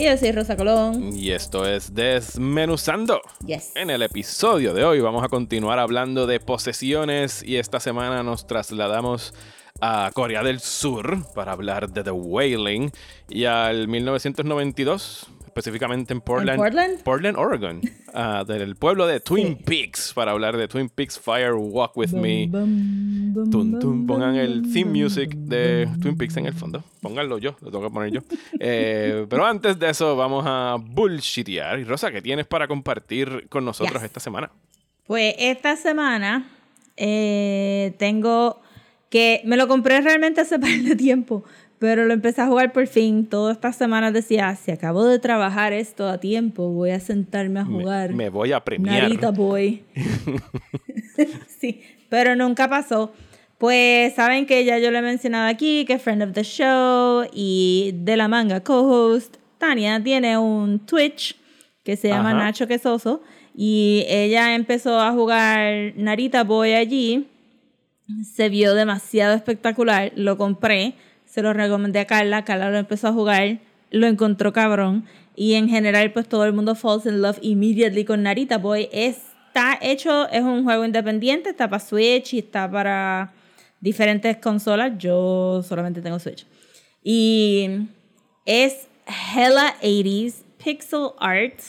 Y yo soy Rosa Colón. y esto es Desmenuzando. Yes. En el episodio de hoy vamos a continuar hablando de posesiones y esta semana nos trasladamos a Corea del Sur para hablar de The Wailing y al 1992, específicamente en Portland, Portland? Oregon, ah, del pueblo de Twin Peaks para hablar de Twin Peaks Fire Walk With Me. Bum, bum, pongan el theme music de Twin Peaks en el fondo. Pónganlo yo, lo tengo que poner yo. Eh, pero antes de eso, vamos a bullshitear. Y Rosa, ¿qué tienes para compartir con nosotros Yes. esta semana? Pues esta semana eh, tengo que me lo compré realmente hace par de tiempo, pero lo empecé a jugar por fin. Todas estas semanas decía, si acabo de trabajar esto a tiempo, voy a sentarme a jugar. Me voy a premiar. Narita Boy. sí, pero nunca pasó. Pues saben que ya yo lo he mencionado aquí, que Friend of the Show y de la manga co-host, Tania tiene un Twitch que se llama Ajá. Nacho Quesoso y ella empezó a jugar Narita Boy allí. Se vio demasiado espectacular, lo compré, se lo recomendé a Carla, Carla lo empezó a jugar, lo encontró cabrón y en general pues todo el mundo falls in love immediately con Narita Boy. Está hecho, es un juego independiente, está para Switch y está para diferentes consolas, yo solamente tengo Switch. Y es hella 80s, pixel art,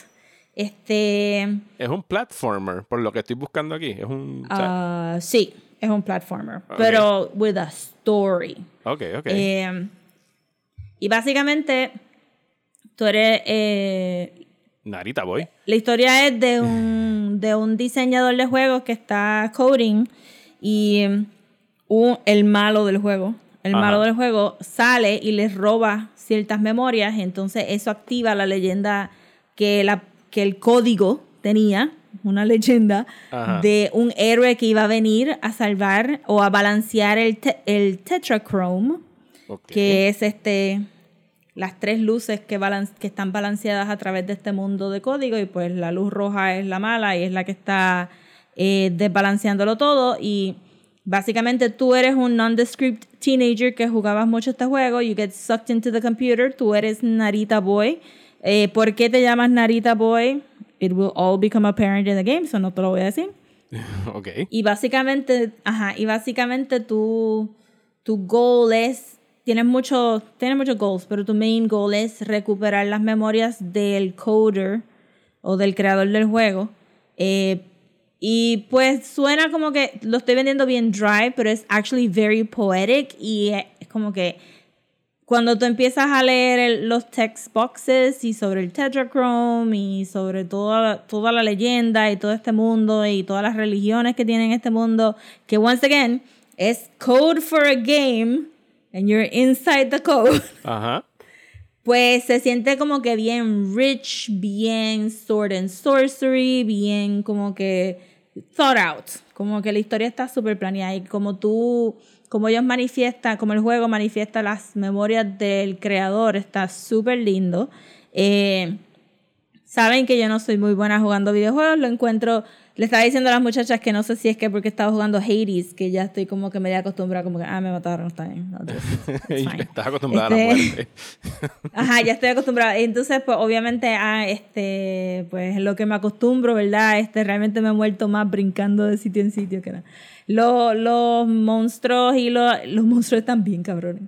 este... Es un platformer, por lo que estoy buscando aquí. Es un. Ah, sí, es un platformer, pero with a story. ok, ok. Eh, y básicamente, tú eres. eh, Narita Boy. la historia es de un, de un diseñador de juegos que está coding y un- el malo del juego. El Ajá. malo del juego sale y les roba ciertas memorias, entonces eso activa la leyenda que, la, que el código tenía, una leyenda Ajá. de un héroe que iba a venir a salvar o a balancear el, te- el Tetrachrome que es este las tres luces que, que están balanceadas a través de este mundo de código y pues la luz roja es la mala y es la que está eh, desbalanceándolo todo y básicamente tú eres un nondescript teenager que jugabas mucho este juego, you get sucked into the computer, tú eres Narita Boy. Eh, ¿Por qué te llamas Narita Boy? It will all become apparent in the game, so no te lo voy a decir. ok. Y básicamente, ajá, y básicamente tu, tu goal es, tienes muchos tienes muchos goals, pero tu main goal es recuperar las memorias del coder o del creador del juego. Eh, y pues suena como que lo estoy vendiendo bien dry, pero es actually very poetic y es como que cuando tú empiezas a leer el- los text boxes y sobre el Tetrachrome y sobre toda, toda la leyenda y todo este mundo y todas las religiones que tienen este mundo, que once again es code for a game and you're inside the code, Ajá. pues se siente como que bien rich, bien sword and sorcery, bien como que thought out, como que la historia está súper planeada y como tú, como ellos manifiestan, como el juego manifiesta las memorias del creador, está súper lindo. Eh, Saben que yo no soy muy buena jugando videojuegos, lo encuentro, le estaba diciendo a las muchachas que no sé si es que porque estaba jugando Hades, que ya estoy como que media acostumbrada, como que, ah, me mataron, está bien. no. Estás acostumbrada a la Este- muerte. Ajá, ya estoy acostumbrada. Entonces, pues obviamente, ah, este, pues lo que me acostumbro, ¿verdad? Este, realmente me he muerto más brincando de sitio en sitio que nada. Los, los monstruos y los, los monstruos están bien cabrones.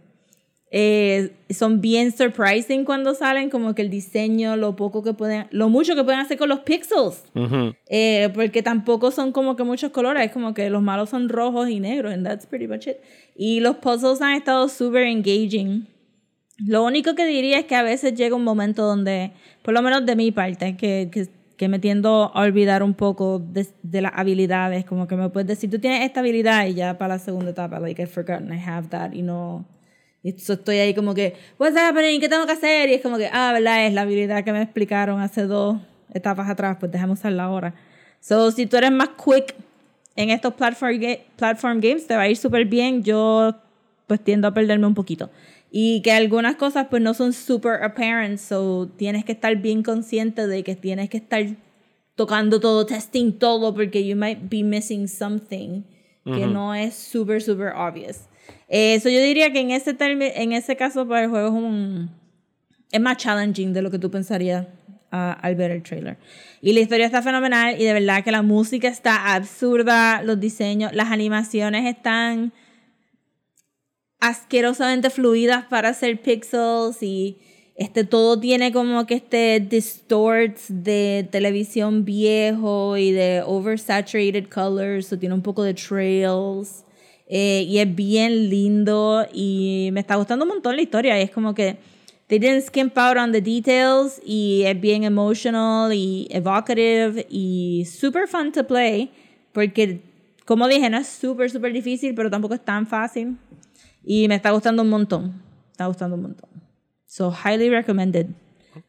Eh, son bien surprising cuando salen, como que el diseño, lo poco que pueden, lo mucho que pueden hacer con los pixels. Ujú. Eh, porque tampoco son como que muchos colores, es como que los malos son rojos y negros, and that's pretty much it. Y los puzzles han estado super engaging. Lo único que diría es que a veces llega un momento donde, por lo menos de mi parte, que, que, que me tiendo a olvidar un poco de, de las habilidades, como que me puedes decir, tú tienes esta habilidad y ya para la segunda etapa, like I've forgotten I have that, y no, Y estoy ahí como que, what's happening? ¿Qué tengo que hacer? Y es como que, ah, ¿verdad? Es la habilidad que me explicaron hace dos etapas atrás, pues déjame usarla ahora. So, si tú eres más quick en estos platform, ga- platform games, te va a ir súper bien. Yo, pues, tiendo a perderme un poquito. Y que algunas cosas, pues, no son super apparent, so tienes que estar bien consciente de que tienes que estar tocando todo, testing todo, porque you might be missing something que no es super, super obvious. Eso yo diría que en ese, en ese caso, para el juego es un es más challenging de lo que tú pensarías ah, al ver el trailer. Y la historia está fenomenal y de verdad que la música está absurda, los diseños, las animaciones están asquerosamente fluidas para hacer pixels y este todo tiene como que este distorts de televisión viejo y de oversaturated colors, o tiene un poco de trails eh, y es bien lindo y me está gustando un montón la historia. Es como que they didn't skimp out on the details y es bien emotional y evocative y super fun to play porque como dije no es súper súper difícil pero tampoco es tan fácil. Y me está gustando un montón está gustando un montón. So highly recommended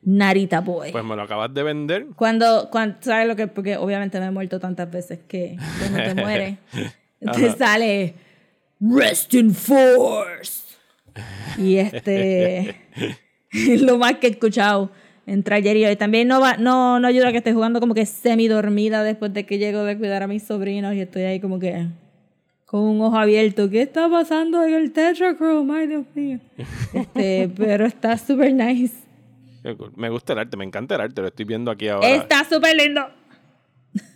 Narita Boy. Pues me lo acabas de vender. cuando, cuando sabes lo que porque obviamente me he muerto tantas veces que cuando te mueres. Te sale rest in force y este es lo más que he escuchado entre ayer y hoy también no va no no ayuda que esté jugando como que semi dormida después de que llego de cuidar a mis sobrinos y estoy ahí como que con un ojo abierto ¿qué está pasando en el Tetrachrome? ay Dios mío este, pero está super nice. Me gusta el arte, me encanta el arte, lo estoy viendo aquí ahora. está súper lindo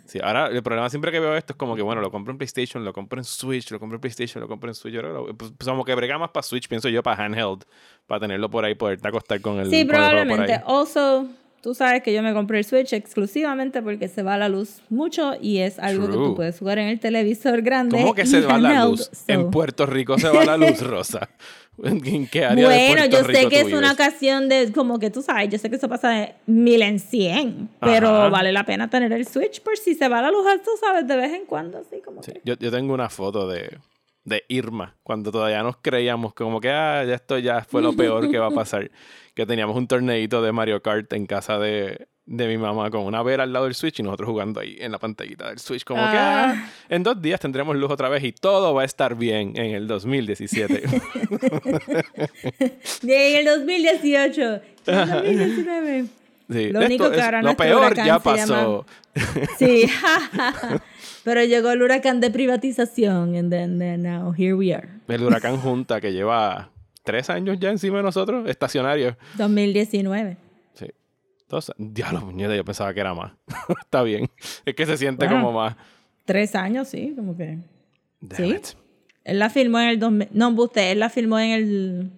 Sí, ahora el problema siempre que veo esto es como que, bueno, lo compro en PlayStation, lo compro en Switch, lo compro en PlayStation, lo compro en Switch. Ahora lo- pues, como que brega más para Switch, pienso yo, para handheld, para tenerlo por ahí, poderte acostar con el, Sí, con el probablemente. ahí. Also, tú sabes que yo me compré el Switch exclusivamente porque se va la luz mucho y es algo que True. tú puedes jugar en el televisor grande. ¿Cómo que se va la luz? so- En Puerto Rico se va la luz, Rosa. ¿En qué área de Bueno, Puerto yo Rico sé que tú es una vives? ocasión de, como que tú sabes, yo sé que eso pasa de mil en cien, pero Ajá. vale la pena tener el Switch por si se va la luz, tú sabes, de vez en cuando, así como Sí, que. yo, yo tengo una foto de, de Irma, cuando todavía nos creíamos como que ah, ya esto ya fue lo peor que va a pasar. que teníamos un torneito de Mario Kart en casa de, de mi mamá con una vera al lado del Switch y nosotros jugando ahí en la pantallita del Switch. Como que Ah. ah, en dos días tendremos luz otra vez y todo va a estar bien en el 2017. De en el 2018, en el 2019. Sí, Lo único esto que es- ahora lo nuestro peor ya pasó. Sí, pero llegó el huracán de privatización and then, then now here we are. El huracán Junta que lleva tres años ya encima de nosotros, estacionario. 2019. Entonces, diablo, puñeta, yo pensaba que era más. Está bien. Es que se siente Bueno. como más. Tres años, sí, como que. Damn ¿Sí? it. Él la filmó en el 2000. No, usted, él la filmó en el.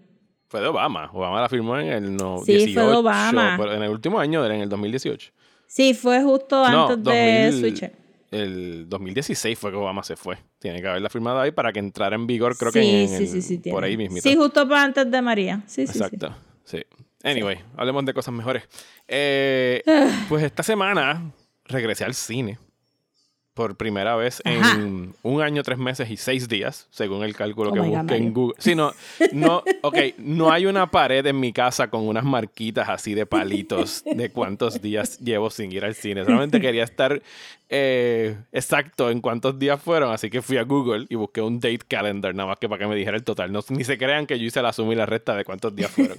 Fue de Obama. Obama la firmó en el no, Sí, fue de 18, Obama. pero en el último año, era en el 2018. Sí, fue justo No, antes de 2000 Switch. El 2016 fue que Obama se fue. Tiene que haberla firmado ahí para que entrara en vigor, creo sí, que en sí, el- sí, por ahí mismo. Sí, justo antes de María. Sí, sí, sí. Exacto. Sí. Anyway, hablemos de cosas mejores. Eh, Ah. pues esta semana regresé al cine por primera vez Ajá. en un año, tres meses y seis días, según el cálculo Oh que busqué en. Google. Sí, no, no, ok, no hay una pared en mi casa con unas marquitas así de palitos de cuántos días llevo sin ir al cine. Solamente quería estar eh, exacto en cuántos días fueron, así que fui a Google y busqué un date calendar, nada más que para que me dijera el total. No, ni se crean que yo hice la suma y la resta de cuántos días fueron.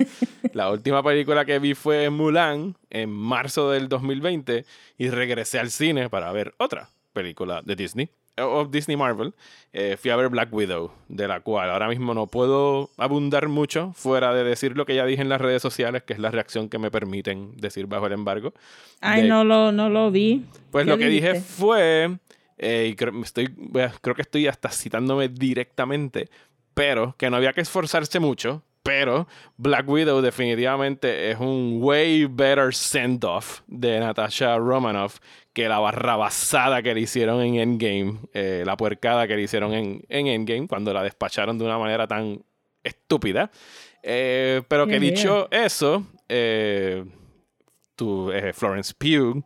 la última película que vi fue Mulan en marzo del 2020 y regresé al cine para ver otra película de Disney. O o Disney Marvel, eh, fui a ver Black Widow, de la cual ahora mismo no puedo abundar mucho fuera de decir lo que ya dije en las redes sociales, que es la reacción que me permiten decir bajo el embargo. Ay, de- no lo, no lo vi. pues ¿Qué lo que dije fue, eh, y creo, estoy, creo que estoy hasta citándome directamente, pero que no había que esforzarse mucho, pero Black Widow definitivamente es un way better send-off de Natasha Romanoff que la barrabasada que le hicieron en Endgame, eh, la puercada que le hicieron en, en Endgame cuando la despacharon de una manera tan estúpida. Eh, pero que Yeah, dicho eso, eh, tu, eh, Florence Pugh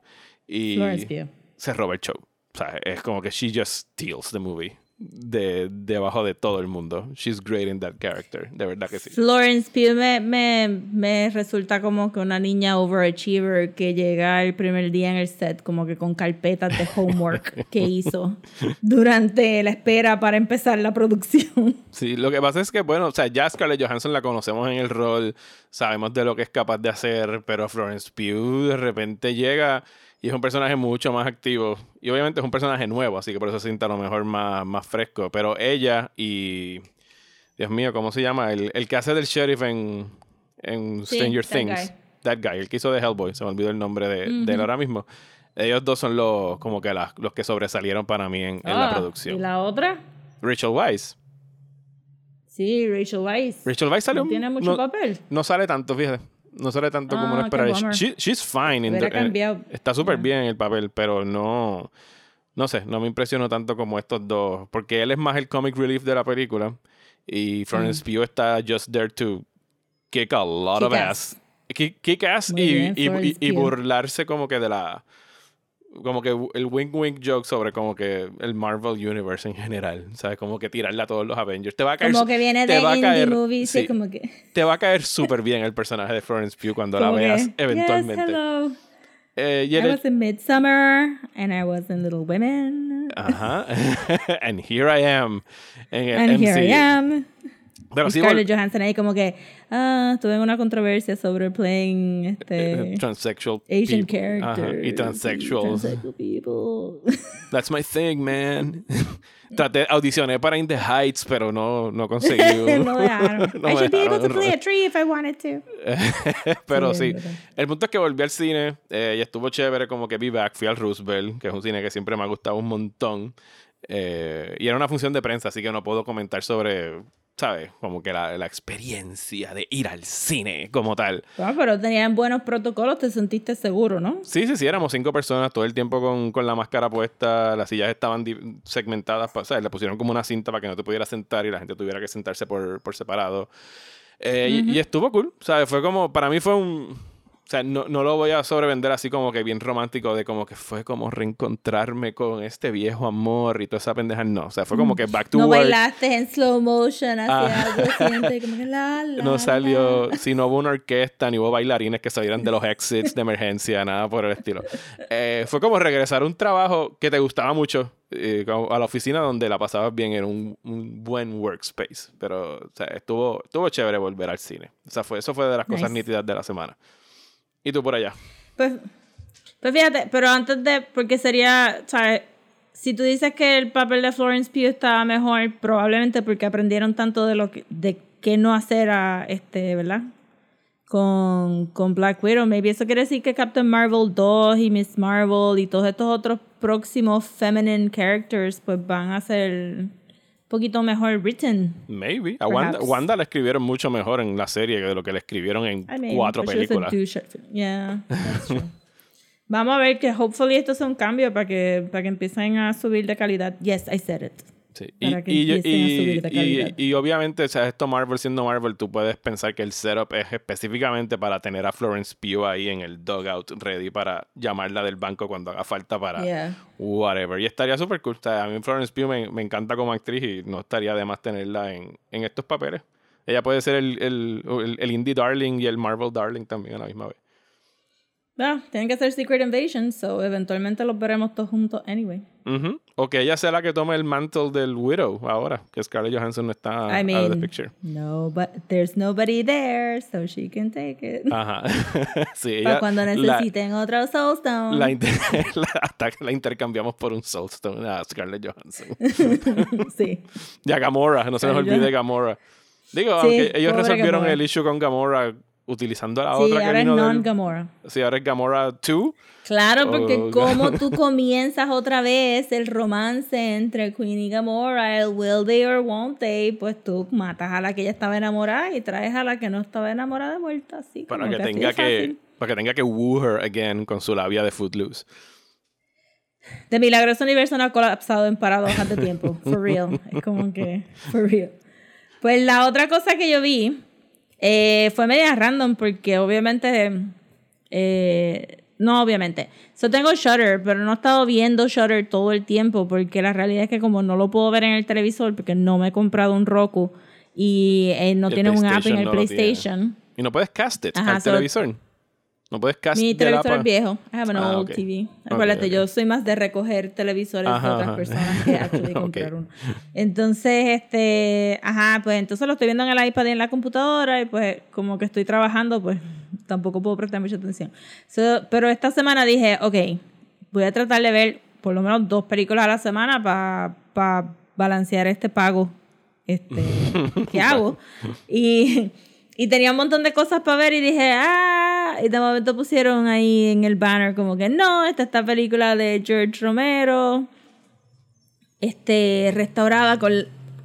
y Florence Pugh. se roba el show. O sea, es como que she just steals the movie. De debajo de todo el mundo. She's great in that character, de verdad que sí. Florence Pugh me, me, me resulta como que una niña overachiever que llega el primer día en el set como que con carpetas de homework que hizo durante la espera para empezar la producción. Sí, lo que pasa es que, bueno, o sea, ya Scarlett Johansson la conocemos en el rol, sabemos de lo que es capaz de hacer, pero Florence Pugh de repente llega y es un personaje mucho más activo. Y obviamente es un personaje nuevo, así que por eso se siente a lo mejor más, más fresco. Pero ella y. Dios mío, ¿cómo se llama? El, el que hace del sheriff en, en Sí, Stranger that Things. guy. That guy, el que hizo de Hellboy. Se me olvidó el nombre de, de él ahora mismo. Ellos dos son los, como que las- los que sobresalieron para mí en, en la Ah, producción. ¿Y la otra? Rachel Weisz. Sí, Rachel Weisz. Rachel Weisz salió. No tiene mucho no, papel. no sale tanto, fíjate. No sale tanto como Ah, uno esperaría. bummer. She- she's fine. in the- cambiado. está súper Yeah. bien en el papel, pero no. No sé, no me impresionó tanto como estos dos. Porque él es más el comic relief de la película. Y Florence Mm. Pugh está just there to kick a lot of ass. ass. Kick, kick ass y, bien, y- y- Florence y Pugh. burlarse como que de la. Como que el wink wink joke sobre como que el Marvel Universe en general. ¿Sabes? Como que tirarle a todos los Avengers. Te va a caer. Como que viene te de va a indie caer- movies, sí, como que... te va a caer súper bien el personaje de Florence Pugh cuando la como veas que, eventualmente. Yes, hello. Eh, y I was in Midsummer and I was in Little Women. Ajá. And here I am. En el And here I MCU. am. Pero sí, Scarlett Johansson ahí como que, ah, tuve una controversia sobre playing este, transsexual Asian people. Ajá, characters. Y transsexuals. Transsexual people. That's my thing, man. Traté, audicioné para In the Heights, pero no, no conseguí. no dejaron. No I should be able to play a tree if I wanted to. Pero Sí, sí, el punto es que volví al cine eh, y estuvo chévere como que vi back, fui al Roosevelt, que es un cine que siempre me ha gustado un montón. Eh, y era una función de prensa, así que no puedo comentar sobre, ¿sabes? Como que la, la experiencia de ir al cine como tal. Ah, pero tenían buenos protocolos, te sentiste seguro, ¿no? Sí, sí, sí, éramos cinco personas todo el tiempo con, con la máscara puesta, las sillas estaban segmentadas, ¿sabes? Le pusieron como una cinta para que no te pudieras sentar y la gente tuviera que sentarse por, por separado. Eh, y- y, estuvo cool, ¿sabes? Fue como, para mí fue un... O sea, no, no lo voy a sobrevender así como que bien romántico de como que fue como reencontrarme con este viejo amor y toda esa pendeja. No, o sea, fue como que back to No work. bailaste en slow motion hacia Ah. algo como que la, la, No salió, si no hubo una orquesta, ni hubo bailarines que salieran de los exits de emergencia, nada por el estilo. Eh, fue como regresar a un trabajo que te gustaba mucho, eh, a la oficina donde la pasabas bien, era un, un buen workspace. Pero o sea, estuvo, estuvo chévere volver al cine. O sea, fue, eso fue de las cosas Nice. nítidas de la semana. ¿Y tú por allá? Pues, pues fíjate, pero antes de, porque sería, ¿sabes? Si tú dices que el papel de Florence Pugh estaba mejor, probablemente porque aprendieron tanto de lo de qué no hacer a este, ¿verdad? Con, con Black Widow. Maybe eso quiere decir que Captain Marvel 2 y Miss Marvel y todos estos otros próximos feminine characters pues van a ser poquito mejor written. Maybe. A Wanda. Wanda la escribieron mucho mejor en la serie que de lo que le escribieron en I mean, cuatro películas. Yeah. Vamos a ver que hopefully esto sea un cambio para que, para que empiecen a subir de calidad. Yes, I said it. Sí. para Y, que y, a subir y- y- y obviamente, o sea, esto Marvel siendo Marvel, tú puedes pensar que el setup es específicamente para tener a Florence Pugh ahí en el dugout ready para llamarla del banco cuando haga falta para Yeah. whatever. Y estaría súper cool. O sea, a mí Florence Pugh me, me encanta como actriz y no estaría de más tenerla en, en estos papeles. Ella puede ser el, el, el, el indie darling y el Marvel darling también a la misma vez. Ah, tienen que hacer Secret Invasion, so eventualmente los veremos todos juntos anyway. Ujú. O que ella sea la que tome el mantle del Widow ahora, que Scarlett Johansson no está I out of the mean, picture. no, but there's nobody there, so she can take it. Ajá. sí, para cuando la- necesiten otro Soulstone. la inter- la- hasta que la intercambiamos por un Soulstone a Scarlett Johansson. sí. y a Gamora, no se nos olvide Gamora. Digo, Sí, aunque ellos resolvieron Gamora. el issue con Gamora utilizando a la Sí, otra que ahora es vino non-Gamora. Sí, ahora es Gamora 2. Claro, porque Oh, como tú comienzas otra vez el romance entre Queen y Gamora, el will they or won't they, pues tú matas a la que ya estaba enamorada y traes a la que no estaba enamorada de vuelta, así Para como que, así tenga que, para que tenga que woo her again con su labia de Footloose. De milagro ese universo no ha colapsado en paradojas de tiempo, for real, es como que, for real. Pues la otra cosa que yo vi eh, fue media random porque obviamente eh, no, obviamente. Yo tengo Shutter, pero no he estado viendo Shutter todo el tiempo porque la realidad es que como no lo puedo ver en el televisor porque no me he comprado un Roku y eh, no El tiene un app en el no. PlayStation. Y no puedes cast it Ajá, al so- televisor. No puedes cast Mi televisor pa- es viejo. I have an Ah, old ok. TV. Acuérdate, ok. yo soy más de recoger televisores Ajá, de otras ajá. personas que actually comprar uno. Entonces, este, ajá, pues entonces lo estoy viendo en el iPad y en la computadora y pues como que estoy trabajando, pues tampoco puedo prestar mucha atención. So, pero esta semana dije, ok, voy a tratar de ver por lo menos dos películas a la semana para balancear este pago este, que hago. Y, y tenía un montón de cosas para ver y dije, ah, y de momento pusieron ahí en el banner como que no, esta esta película de George Romero, este, restaurada con,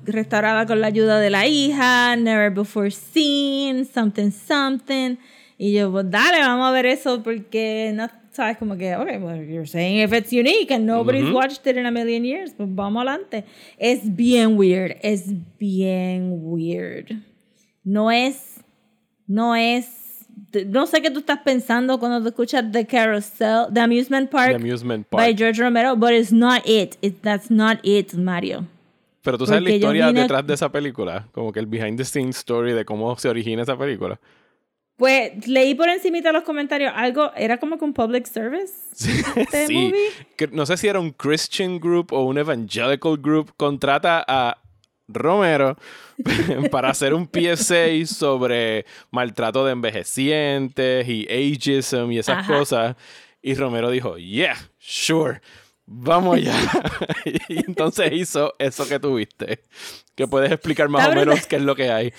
restaurada con la ayuda de la hija, Never Before Seen, Something Something. Y yo, pues dale, vamos a ver eso porque no sabes como que, ok, well, you're saying if it's unique and nobody's watched it in a million years, pues vamos adelante. Es bien weird, es bien weird. No es, no es, no sé qué tú estás pensando cuando te escuchas The Carousel, The Amusement Park, The Amusement by Park. George Romero, but it's not it. it that's not it, Mario. Pero tú sabes la porque historia vine- detrás de esa película. Como que el behind the scenes story de cómo se origina esa película. Pues leí por encimita los comentarios algo, era como que un public service. este sí. movie. No sé si era un Christian group o un evangelical group. Contrata a Romero para hacer un PSA sobre maltrato de envejecientes y ageism y esas Ajá. cosas. Y Romero dijo, yeah, sure, vamos allá. y entonces hizo eso que tuviste. Que puedes explicar más o menos qué es lo que hay.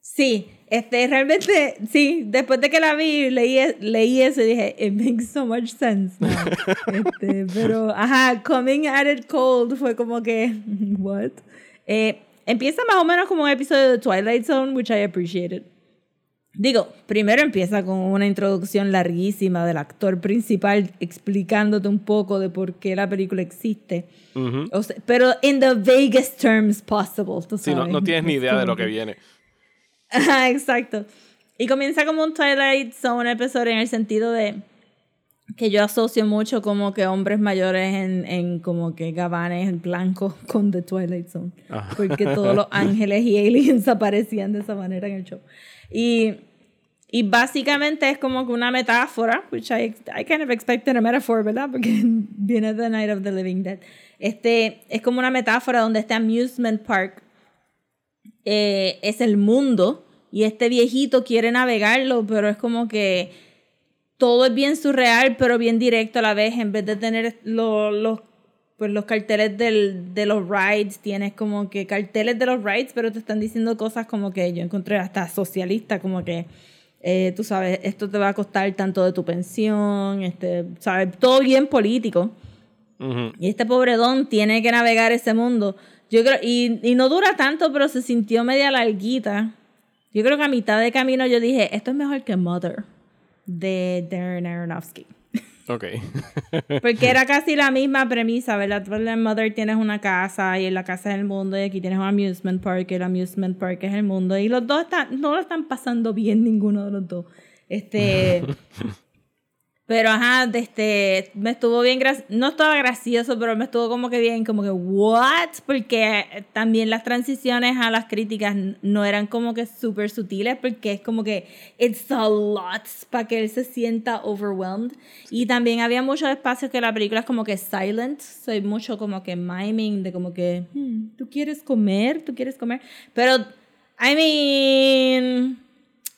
Sí, este, realmente, sí, después de que la vi, leí, leí eso y dije, it makes so much sense now. Este, pero, ajá, coming at it cold fue como que, what? Eh, empieza más o menos como un episodio de Twilight Zone, which I appreciated. Digo, primero empieza con una introducción larguísima del actor principal explicándote un poco de por qué la película existe. Ujú. O sea, pero in the vaguest terms possible, tú Sí, no, sabes. no tienes ni idea de lo que viene. Ajá, exacto. Y comienza como un Twilight Zone episodio en el sentido de que yo asocio mucho como que hombres mayores en, en como que gabanes blancos con The Twilight Zone. Ajá. Porque todos los ángeles y aliens aparecían de esa manera en el show. Y, y básicamente es como que una metáfora, which I, I kind of expected a metaphor, ¿verdad? Porque viene de Night of the Living Dead. Este, es como una metáfora donde este amusement park eh, es el mundo y este viejito quiere navegarlo, pero es como que todo es bien surreal, pero bien directo a la vez. En vez de tener lo- los, pues los carteles del, de los rides, tienes como que carteles de los rides, pero te están diciendo cosas como que yo encontré hasta socialista, como que eh, tú sabes, esto te va a costar tanto de tu pensión, este, sabes, todo bien político. Ujú. Y este pobre Don tiene que navegar ese mundo. Yo creo, y, y no dura tanto, pero se sintió media larguita. Yo creo que a mitad de camino yo dije, esto es mejor que Mother, de Darren Aronofsky. Ok. Porque era casi la misma premisa, ¿verdad? Tú en Mother tienes una casa y en la casa es el mundo y aquí tienes un amusement park y el amusement park es el mundo. Y los dos están, no lo están pasando bien ninguno de los dos. Este... Pero ajá, este, me estuvo bien no estaba gracioso, pero me estuvo como que bien, como que, ¿what? Porque también las transiciones a las críticas no eran como que súper sutiles, porque es como que, it's a lot, para que él se sienta overwhelmed. Y también había muchos espacios que la película es como que silent, soy mucho como que miming, de como que, "Hmm, ¿tú quieres comer? ¿Tú quieres comer? Pero, I mean...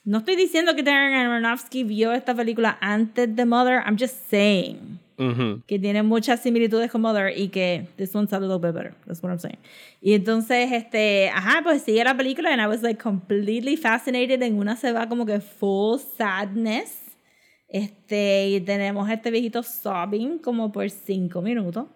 No estoy diciendo que Darren Aronofsky vio esta película antes de Mother. I'm just saying Ujú. que tiene muchas similitudes con Mother y que this one's a little bit better. That's what I'm saying. Y entonces, este, ajá, pues sigue la película and I was like completely fascinated. En una se va como que full sadness. Este, y tenemos a este viejito sobbing como por cinco minutos.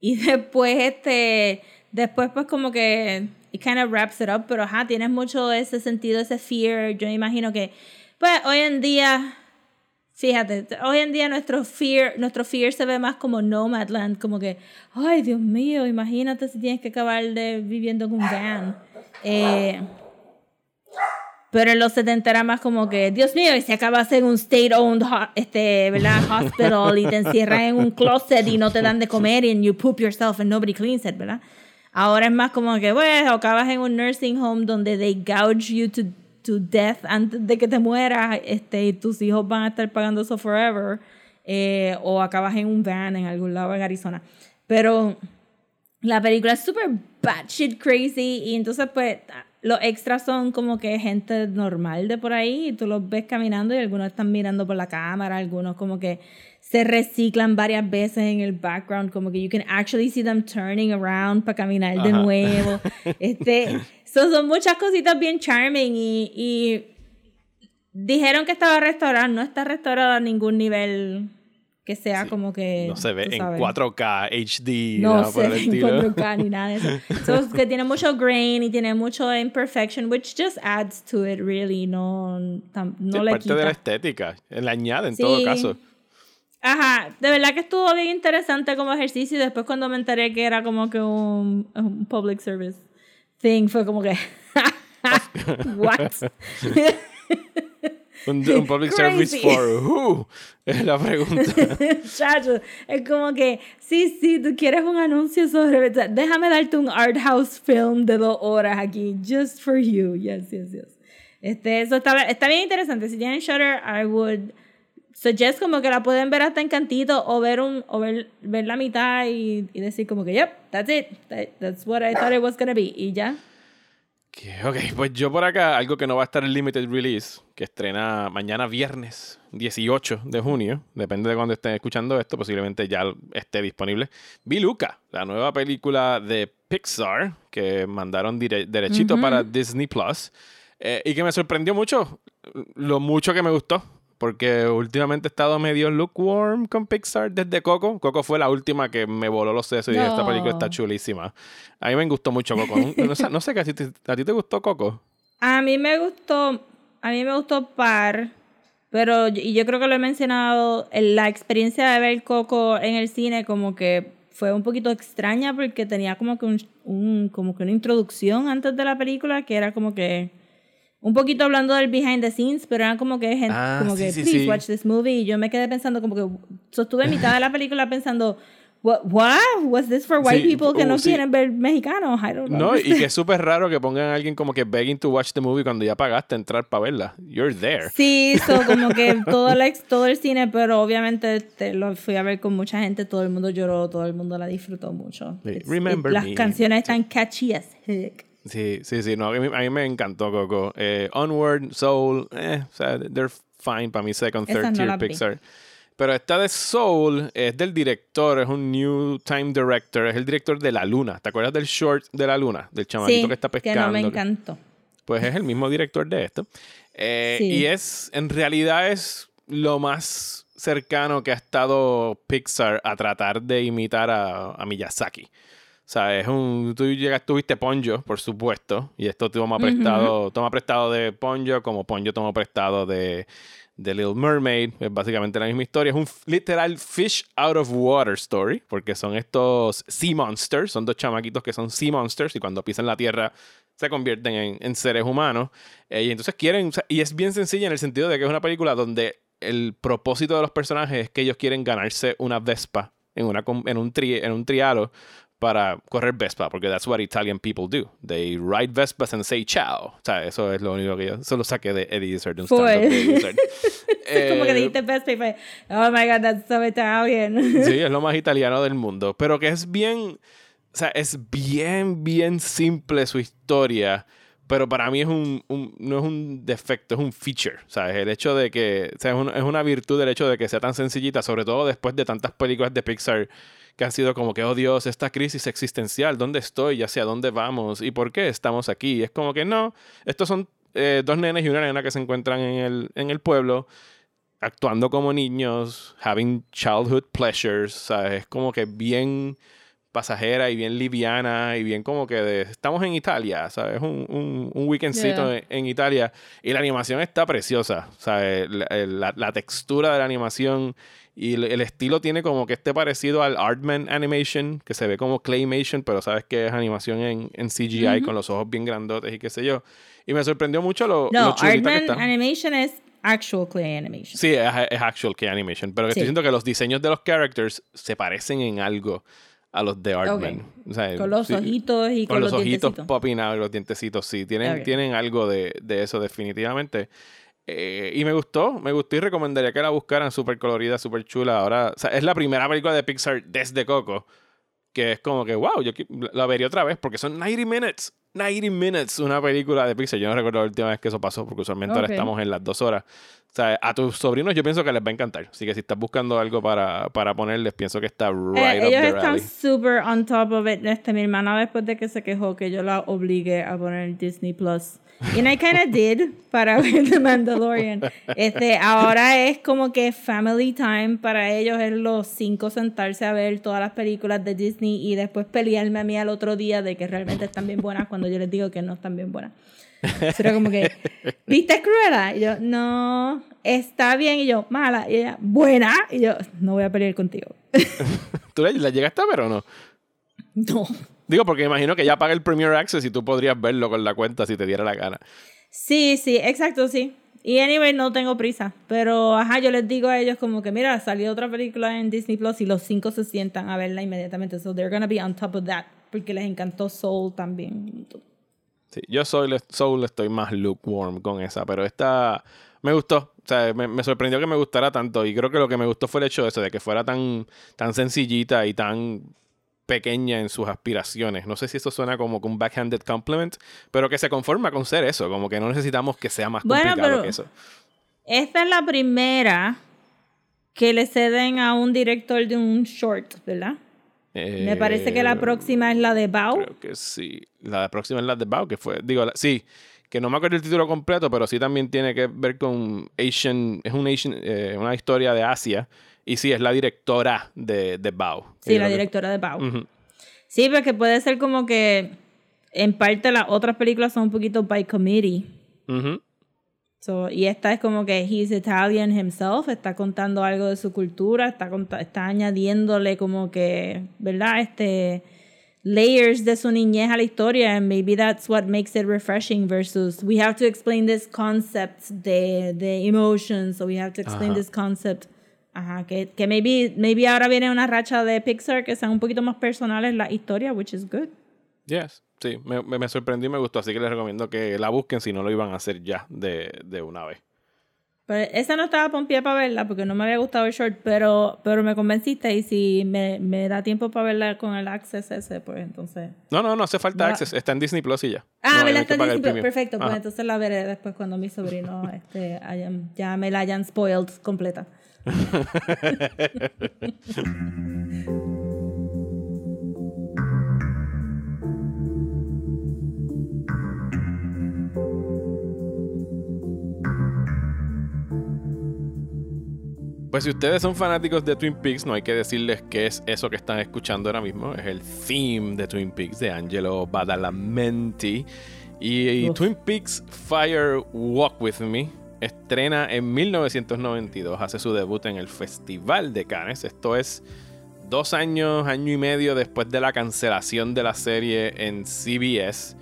Y después, este, después pues como que it kind of wraps it up, pero ajá, tienes mucho ese sentido, ese fear. Yo imagino que, pues hoy en día, fíjate, hoy en día nuestro fear, nuestro fear se ve más como Nomadland, como que, ay Dios mío, imagínate si tienes que acabar de viviendo en un van. Eh, Pero en los 70 era más como que, Dios mío, y si acabas en un state-owned este, ¿verdad? hospital y te encierran en un closet y no te dan de comer y you poop yourself and nobody cleans it, ¿verdad? Ahora es más como que, bueno, acabas en un nursing home donde they gouge you to, to death antes de que te mueras este, y tus hijos van a estar pagando eso forever. eh, o acabas en un van en algún lado en Arizona. Pero la película es súper batshit crazy y entonces pues los extras son como que gente normal de por ahí y tú los ves caminando y algunos están mirando por la cámara, algunos como que se reciclan varias veces en el background, como que you can actually see them turning around para caminar de nuevo. Este, so, son muchas cositas bien charming y, y dijeron que estaba restaurada, no está restaurada a ningún nivel que sea como que No se ve en sabes. 4K, HD, No nada por se el ve en estilo. 4K ni nada de eso. So, es que tiene mucho grain y tiene mucho imperfection, which just adds to it, really. No, no Sí, le parte de la estética. Le añade en Sí. todo caso. Ajá, de verdad que estuvo bien interesante como ejercicio y después cuando me enteré que era como que un, un public service thing, fue como que... What? Un, un public service Crazy. for who? Es la pregunta. Chacho, es como que, sí, sí, tú quieres un anuncio sobre. Déjame darte un art house film de dos horas aquí, just for you. Yes, yes, yes. Este, eso está, está bien interesante. Si tienen Shutter, I would suggest como que la pueden ver hasta en cantito o ver un o ver, ver la mitad y, y decir como que, yep, that's it. That- that's what I thought it was gonna be. Y ya. Que, Ok, pues yo por acá, algo que no va a estar en limited release, que estrena mañana viernes 18 de junio, depende de cuando estén escuchando esto, posiblemente ya esté disponible. Vi Luca, la nueva película de Pixar que mandaron derechito para Disney Plus eh, y que me sorprendió mucho, lo mucho que me gustó. Porque últimamente he estado medio lukewarm con Pixar desde Coco. Coco fue la última que me voló los sesos y dije, esta película está No. chulísima. A mí me gustó mucho Coco. No, sé, no sé a ti, te- a ti te gustó Coco. A mí me gustó, a mí me gustó Par, pero y yo creo que lo he mencionado, la experiencia de ver Coco en el cine como que fue un poquito extraña porque tenía como que un, un- como que una introducción antes de la película que era como que un poquito hablando del behind the scenes, pero era como que gente, Ah, como sí, que sí, please sí. watch this movie y yo me quedé pensando como que sostuve en mitad de la película pensando What, what? Was this for white people que uh, no sí. quieren ver mexicanos? I don't know. No, y que es súper raro que pongan a alguien como que begging to watch the movie cuando ya pagaste entrar para verla. You're there. Sí, so como que todo el, todo el cine, pero obviamente te lo fui a ver con mucha gente, todo el mundo lloró, todo el mundo la disfrutó mucho. Remember las Me. canciones están catchy as heck. Sí, sí, sí. No, a, mí, a mí me encantó Coco. Eh, Onward, Soul, eh, o sea, they're fine para mí, second, third no tier vi. Pixar. Pero esta de Soul es del director, es un new time director, es el director de La Luna. ¿Te acuerdas del short de La Luna? Del chamaquito Sí, que está que pescando. no me encantó. Pues es el mismo director de esto. Eh, Sí. Y es, en realidad es lo más cercano que ha estado Pixar a tratar de imitar a, a Miyazaki. O sea, es un. Tú llegas, tuviste Ponyo, por supuesto. Y esto toma prestado, toma prestado de Ponyo, como Ponyo tomó prestado de, de Little Mermaid. Es básicamente la misma historia. Es un literal fish out of water story. Porque son estos sea monsters. Son dos chamaquitos que son sea monsters. Y cuando pisan la tierra se convierten en, en seres humanos. Eh, y entonces quieren. o sea, y es bien sencilla en el sentido de que es una película donde el propósito de los personajes es que ellos quieren ganarse una Vespa en, una, en, un, tri, en un trialo para correr Vespa, porque that's what Italian people do. They ride Vespas and say ciao. O sea, eso es lo único que yo... Eso lo saqué de Eddie Izzard, de Fue. Eddie Izzard. Es como que Eh, dijiste Best Pay, fue, oh my god, that's so Italian. Sí, es lo más italiano del mundo. Pero que es bien. O sea, es bien, bien simple su historia. Pero para mí es un, un- no es un defecto, es un feature. ¿sabes? El hecho de que. O sea, es, un- es una virtud el hecho de que sea tan sencillita, sobre todo después de tantas películas de Pixar que han sido como que, oh Dios, esta crisis existencial, ¿dónde estoy? ¿Y hacia dónde vamos? ¿Y por qué estamos aquí? Y es como que no, estos son eh, dos nenes y una nena que se encuentran en el, en el pueblo actuando como niños, having childhood pleasures, ¿sabes? Es como que bien, pasajera y bien liviana y bien como que de, estamos en Italia, ¿sabes? Un, un, un weekendcito Yeah. en, en Italia y la animación está preciosa, ¿sabes? La, la- la textura de la animación y el, el estilo tiene como que este parecido al Artman Animation, que se ve como Claymation, pero sabes que es animación en, en CGI con los ojos bien grandotes y qué sé yo. Y me sorprendió mucho lo, No, lo chulita que Artman está. Animation es actual clay animation. Sí, es, es actual que animation, pero que Sí. estoy diciendo que los diseños de los characters se parecen en algo a los de Artman. O sea, Con los sí, ojitos y con, con los, ojitos dientecitos. popping out los dientecitos, sí, tienen, tienen algo de, de eso definitivamente. Eh, y me gustó, me gustó y recomendaría que la buscaran, súper colorida, súper chula. Ahora, o sea, es la primera película de Pixar desde Coco, que es como que, wow, yo la vería otra vez porque son 90 minutes. 90 minutes una película de Pixar. Yo no recuerdo la última vez que eso pasó porque usualmente ahora Ok. estamos en las dos horas. O sea, a tus sobrinos yo pienso que les va a encantar. Así que si estás buscando algo para, para ponerles, pienso que está Eh, right up ellos their están super on top of it. Este, mi hermana después de que se quejó que yo la obligué a poner Disney Plus. And I kind of did para ver The Mandalorian. Este, ahora es como que family time para ellos es los cinco sentarse a ver todas las películas de Disney y después pelearme a mí al otro día de que realmente están bien buenas cuando yo les digo que no están bien buenas. Era como que, ¿viste Cruella? Y yo, no, está bien. Y yo, mala. Y ella, buena. Y yo, no voy a pelear contigo. ¿Tú la llegaste a ver o no? No. Digo, porque imagino que ya paga el Premier Access y tú podrías verlo con la cuenta si te diera la gana. Sí, sí, exacto, sí. Y anyway, no tengo prisa. Pero, ajá, yo les digo a ellos como que, mira, salió otra película en Disney Plus y los cinco se sientan a verla inmediatamente. So they're gonna be on top of that. Porque les encantó Soul también. Sí, yo soy Soul estoy más lukewarm con esa, pero esta me gustó. O sea, me, me sorprendió que me gustara tanto. Y creo que lo que me gustó fue el hecho de eso, de que fuera tan, tan sencillita y tan pequeña en sus aspiraciones. No sé si eso suena como un backhanded compliment, pero que se conforma con ser eso, como que no necesitamos que sea más Bueno, complicado pero- que eso. Esta es la primera que le ceden a un director de un short, ¿verdad? Me parece que la Eh, próxima es la de Bao. Creo que sí. La próxima es la de Bao, que fue, digo, la- sí, que no me acuerdo el título completo, pero sí también tiene que ver con Asian, es un Asian, eh, una historia de Asia, y sí, es la directora de, de Bao. Sí, la creo que- directora de Bao. Ujú. Sí, porque puede ser como que en parte las otras películas son un poquito by committee. Ujú. So, y esta es como que he's Italian himself, está contando algo de su cultura, está, está añadiéndole como que, ¿verdad? Este layers de su niñez a la historia and maybe that's what makes it refreshing versus we have to explain this concept de, de emotions so we have to explain this concept Ajá, que, que maybe, maybe ahora viene una racha de Pixar que sean un poquito más personales la historia, which is good. Yes, sí, me, me, sorprendió y me gustó, así que les recomiendo que la busquen si no lo iban a hacer ya de, de una vez. Pero esa no estaba pompeada para verla porque no me había gustado el short, pero, pero me convenciste y si me, me da tiempo para verla con el access ese, pues entonces... No, no, no hace falta Va- access, está en Disney Plus y ya. Ah, No, no Está en Disney Plus. Perfecto, pues Ajá. entonces la veré después cuando mis sobrinos este, hayan- ya me la hayan spoiled completa. Pues si ustedes son fanáticos de Twin Peaks, no hay que decirles qué es eso que están escuchando ahora mismo. Es el theme de Twin Peaks de Angelo Badalamenti. Y, y. Twin Peaks Fire Walk With Me estrena en 1992. Hace su debut en el Festival de Cannes. Esto es dos años, año y medio después de la cancelación de la serie en CBS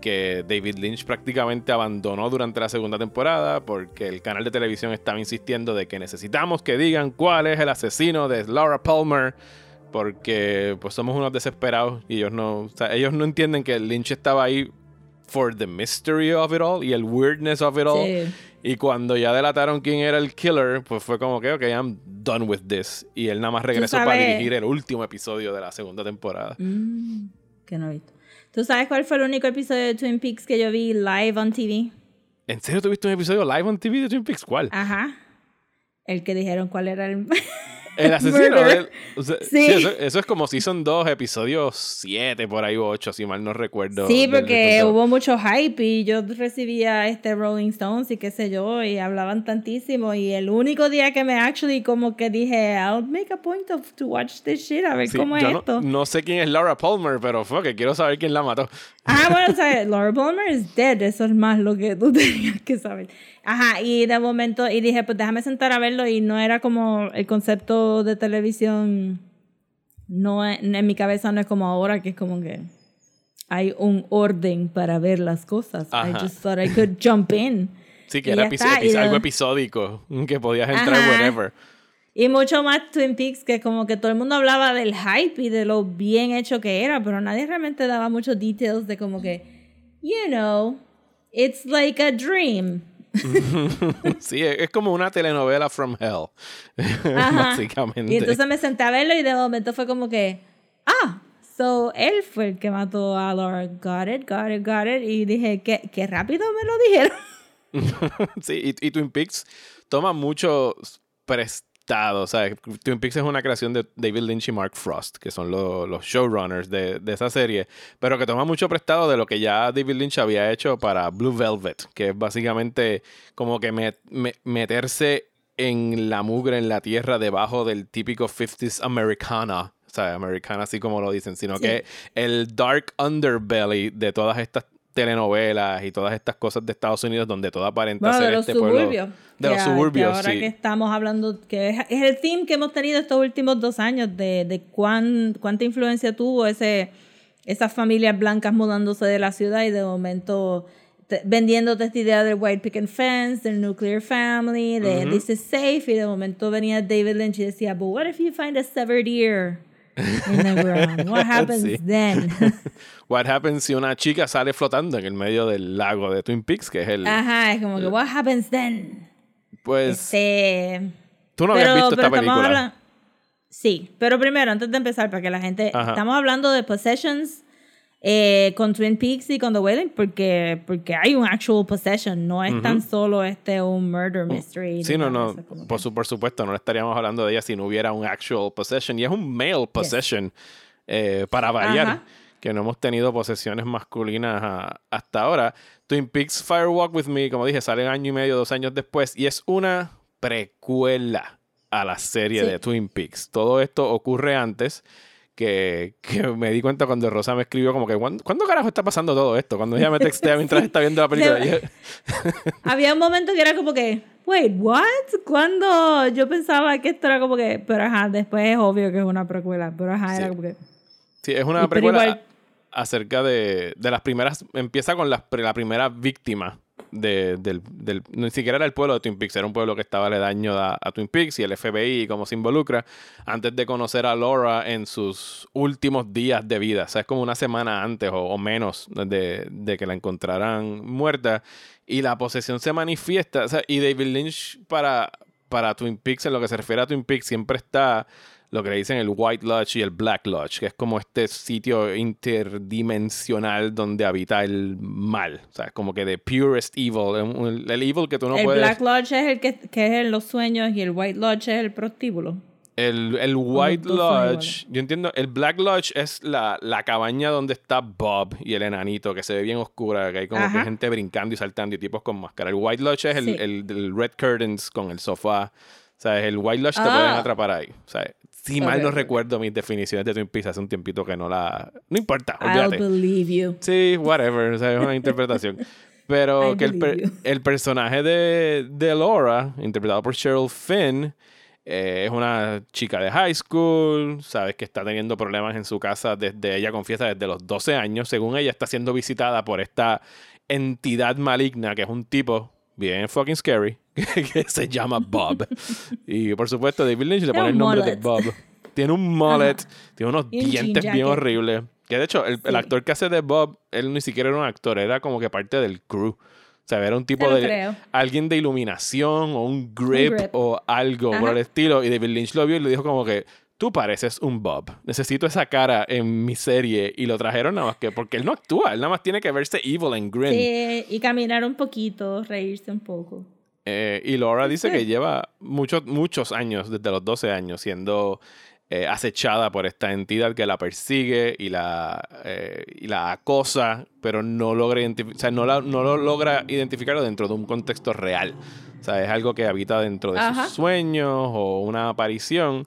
que David Lynch prácticamente abandonó durante la segunda temporada porque el canal de televisión estaba insistiendo de que necesitamos que digan cuál es el asesino de Laura Palmer porque pues somos unos desesperados y ellos no, o sea, ellos no entienden que Lynch estaba ahí for the mystery of it all y el weirdness of it all Sí. Y cuando ya delataron quién era el killer pues fue como que ok I'm done with this y él nada más regresó para dirigir el último episodio de la segunda temporada Mm, que no he visto. ¿Tú sabes cuál fue el único episodio de Twin Peaks que yo vi live on TV? ¿En serio tuviste un episodio live on TV de Twin Peaks? ¿Cuál? Ajá. El que dijeron cuál era el, El asesino. Él- o sea, Sí. sí, eso, eso es como Season 2, episodio 7, por ahí, o 8, si mal no recuerdo. Sí, porque hubo mucho hype y yo recibía este Rolling Stones y qué sé yo, y hablaban tantísimo. Y el único día que me actually como que dije, I'll make a point of to watch this shit, a ver Sí, cómo es no, esto. no sé quién es Laura Palmer, pero fue que quiero saber quién la mató. Ah, bueno, o sea, Laura Palmer is dead, eso es más lo que tú tenías que saber. Ajá, y de momento, y dije, pues déjame sentar a verlo, y no era como el concepto de televisión, no en mi cabeza no es como ahora, que es como que hay un orden para ver las cosas. I Ajá. just thought I could jump in. Sí, que Y era episo- está, y algo episódico, que podías entrar Ajá. wherever. Y mucho más Twin Peaks, que como que todo el mundo hablaba del hype y de lo bien hecho que era, pero nadie realmente daba muchos details de como que, you know, it's like a dream. Sí, es como una telenovela from hell, Ajá. básicamente. Y entonces me senté a verlo y de momento fue como que, ah, so él fue el que mató a Laura. Got it, got it, got it. Y dije, qué, qué rápido me lo dijeron. Sí, y, y Twin Peaks toma mucho prestado. O sea, Twin Peaks es una creación de David Lynch y Mark Frost, que son lo- los showrunners de, de esa serie, pero que toma mucho prestado de lo que ya David Lynch había hecho para Blue Velvet, que es básicamente como que met- me- meterse en la mugre, en la tierra, debajo del típico 50s Americana. O sea, americana así como lo dicen, sino Sí. que el dark underbelly de todas estas telenovelas y todas estas cosas de Estados Unidos donde todo aparenta Bueno, ser de los este pueblo suburbios. de los Que- suburbios que ahora sí. que estamos hablando, que es, es el theme que hemos tenido estos últimos dos años de, de cuán, cuánta influencia tuvo ese, esas familias blancas mudándose de la ciudad y de momento te- vendiéndote esta idea del white picket fence, del nuclear family, de this is safe, y de momento venía David Lynch y decía, but what if you find a severed ear in the ground? What happens Sí. then? What happens si una chica sale flotando en el medio del lago de Twin Peaks que es el Ajá, es como que, what happens then? pues Este... tú no habías visto esta estamos película hablan- Sí, pero primero, antes de empezar, para que la gente... Ajá. Estamos hablando de Possessions eh, con Twin Peaks y con The Wailing porque, porque hay un actual possession, no es tan solo este un murder mystery. Sí, no, no, por, su- por supuesto, no estaríamos hablando de ella si no hubiera un actual possession. Y es un male possession, eh, para variar, Ajá. que no hemos tenido posesiones masculinas a- hasta ahora. Twin Peaks Firewalk With Me, como dije, sale año y medio, dos años después, y es una precuela a la serie Sí. de Twin Peaks. Todo esto ocurre antes. Que, que me di cuenta cuando Rosa me escribió como que ¿cuándo, ¿cuándo carajo está pasando todo esto? Cuando ella me textea mientras está viendo la película. Yo- Había un momento que era como que, wait, what? Cuando yo pensaba que esto era como que, pero ajá, después es obvio que es una precuela, pero ajá, Sí. era como que... Sí, es una precuela igual- acerca de, de las primeras. Empieza con las la primera víctima de, del, del- Ni siquiera era el pueblo de Twin Peaks, era un pueblo que estaba aledaño a, a Twin Peaks y el FBI y cómo se involucra antes de conocer a Laura en sus últimos días de vida. O sea, es como una semana antes o, o menos de, de que la encontraran muerta. Y la posesión se manifiesta. O sea, y David Lynch para, para Twin Peaks, en lo que se refiere a Twin Peaks, siempre está lo que le dicen el White Lodge y el Black Lodge, que es como este sitio interdimensional donde habita el mal. O sea, es como que the purest evil, el, el evil que tú no el puedes... Black Lodge es el que, que es en los sueños y el White Lodge es el prostíbulo. El, el White Lodge, yo entiendo, el Black Lodge es la, la cabaña donde está Bob y el enanito, que se ve bien oscura, que hay como que gente brincando y saltando y tipos con máscara. El White Lodge es el, Sí. el, el Red Curtains con el sofá. O sea, el White Lodge te Ah. pueden atrapar ahí. O sea, si mal no recuerdo mis definiciones de Twin Peaks hace un tiempito que no la... No importa, I'll olvídate. believe you. Sí, whatever, o sea, es una interpretación. Pero I que el, per- el personaje de, de Laura, interpretado por Cheryl Finn, eh, es una chica de high school, sabes que está teniendo problemas en su casa desde, ella confiesa, desde los 12 años. Según ella, está siendo visitada por esta entidad maligna, que es un tipo bien fucking scary, que se llama Bob. y por supuesto, David Lynch le pone el un nombre de. Bob. Tiene un mullet, tiene unos Y un dientes bien horribles. Que de hecho, el, el Sí. actor que hace de Bob, él ni siquiera era un actor, era como que parte del crew. O sea, era un tipo de creo. alguien de iluminación o un grip, grip. o algo por Ajá. el estilo. Y David Lynch lo vio y le dijo como que tú pareces un Bob. Necesito esa cara en mi serie. Y lo trajeron nada más que porque él no actúa, él nada más tiene que verse evil and grin. Sí, y caminar un poquito, reírse un poco. Eh, y Laura dice que lleva muchos, muchos años, desde los 12 años, siendo eh, acechada por esta entidad que la persigue y la, eh, y la acosa, pero no logra, o sea, no, la- no lo logra identificarlo dentro de un contexto real. O sea, es algo que habita dentro de Ajá. sus sueños o una aparición.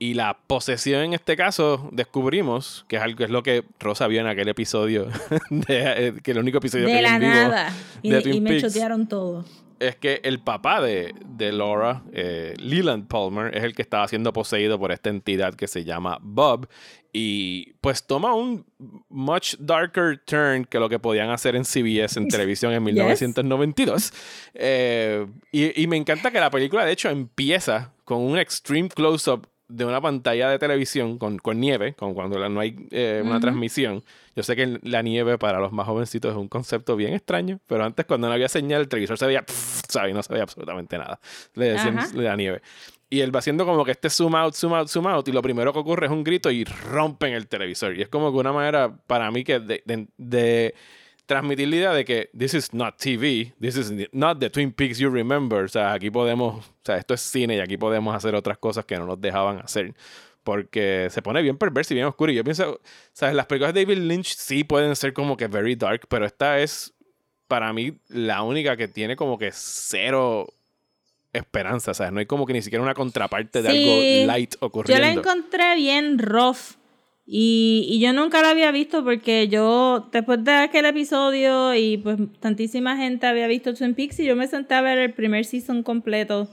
Y la posesión en este caso descubrimos que es algo que es lo que Rosa vio en aquel episodio, de, eh, que el único episodio que De vi la en vivo nada. Y, de y me Peaks chotearon todo. Es que el papá de, de Laura, eh, Leland Palmer, es el que estaba siendo poseído por esta entidad que se llama Bob. Y pues toma un much darker turn que lo que podían hacer en CBS en televisión en 1992. Eh, y, y me encanta que la película, de hecho, empieza con un extreme close-up de una pantalla de televisión con, con nieve, con cuando la- no hay eh, una transmisión. Yo sé que la nieve para los más jovencitos es un concepto bien extraño, pero antes cuando no había señal, el televisor se veía, pff, ¿sabes? Y no se veía absolutamente nada. Le decían Ajá. la nieve. Y él va haciendo como que este zoom out, zoom out, zoom out, y lo primero que ocurre es un grito y rompen el televisor. Y es como que una manera para mí que de, de- de transmitir la idea de que this is not TV, this is not the Twin Peaks you remember. O sea, aquí podemos, o sea, esto es cine y aquí podemos hacer otras cosas que no nos dejaban hacer. Porque se pone bien perverso y bien oscuro. Y yo pienso, ¿sabes? Las películas de David Lynch sí pueden ser como que very dark, pero esta es para mí la única que tiene como que cero esperanza. ¿sabes? No hay como que ni siquiera una contraparte de Sí. algo light Yo la ocurriendo. encontré bien rough. Y, y yo nunca la había visto porque yo, después de aquel episodio y pues tantísima gente había visto Twin Peaks y yo me senté a ver el primer season completo.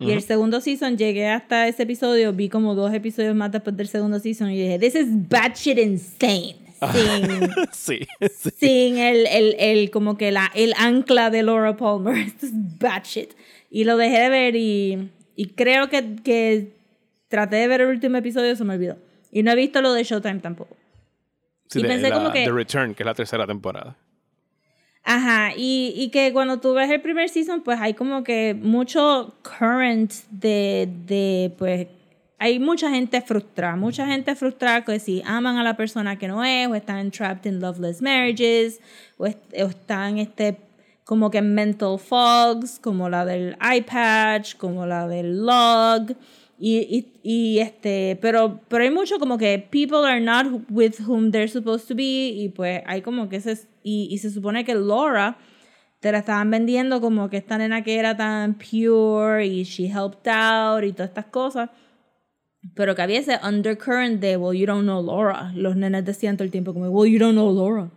Y el segundo season llegué hasta ese episodio, vi como dos episodios más después del segundo season y dije, this is batshit insane. Sin, sí, sí. sin el, el, el, como que la, el ancla de Laura Palmer. Esto es batshit. Y lo dejé de ver y, y creo que, que traté de ver el último episodio y se me olvidó. Y no he visto lo de Showtime tampoco. Sí, Y de pensé la- como que- The Return, que es la tercera temporada. Ajá, y, y que cuando tú ves el primer season, pues hay como que mucho current de, de, pues, hay mucha gente frustrada, mucha gente frustrada que si aman a la persona que no es, o están trapped in loveless marriages, o, est- o están este, como que en mental fogs, como la del eye patch, como la del log, y, y, y este, pero, pero hay mucho como que people are not with whom they're supposed to be, y pues hay como que ese, y, y se supone que Laura te la estaban vendiendo como que esta nena que era tan pure y she helped out y todas estas cosas. Pero que había ese undercurrent de, well, you don't know Laura. Los nenes decían todo el tiempo como, well, you don't know Laura.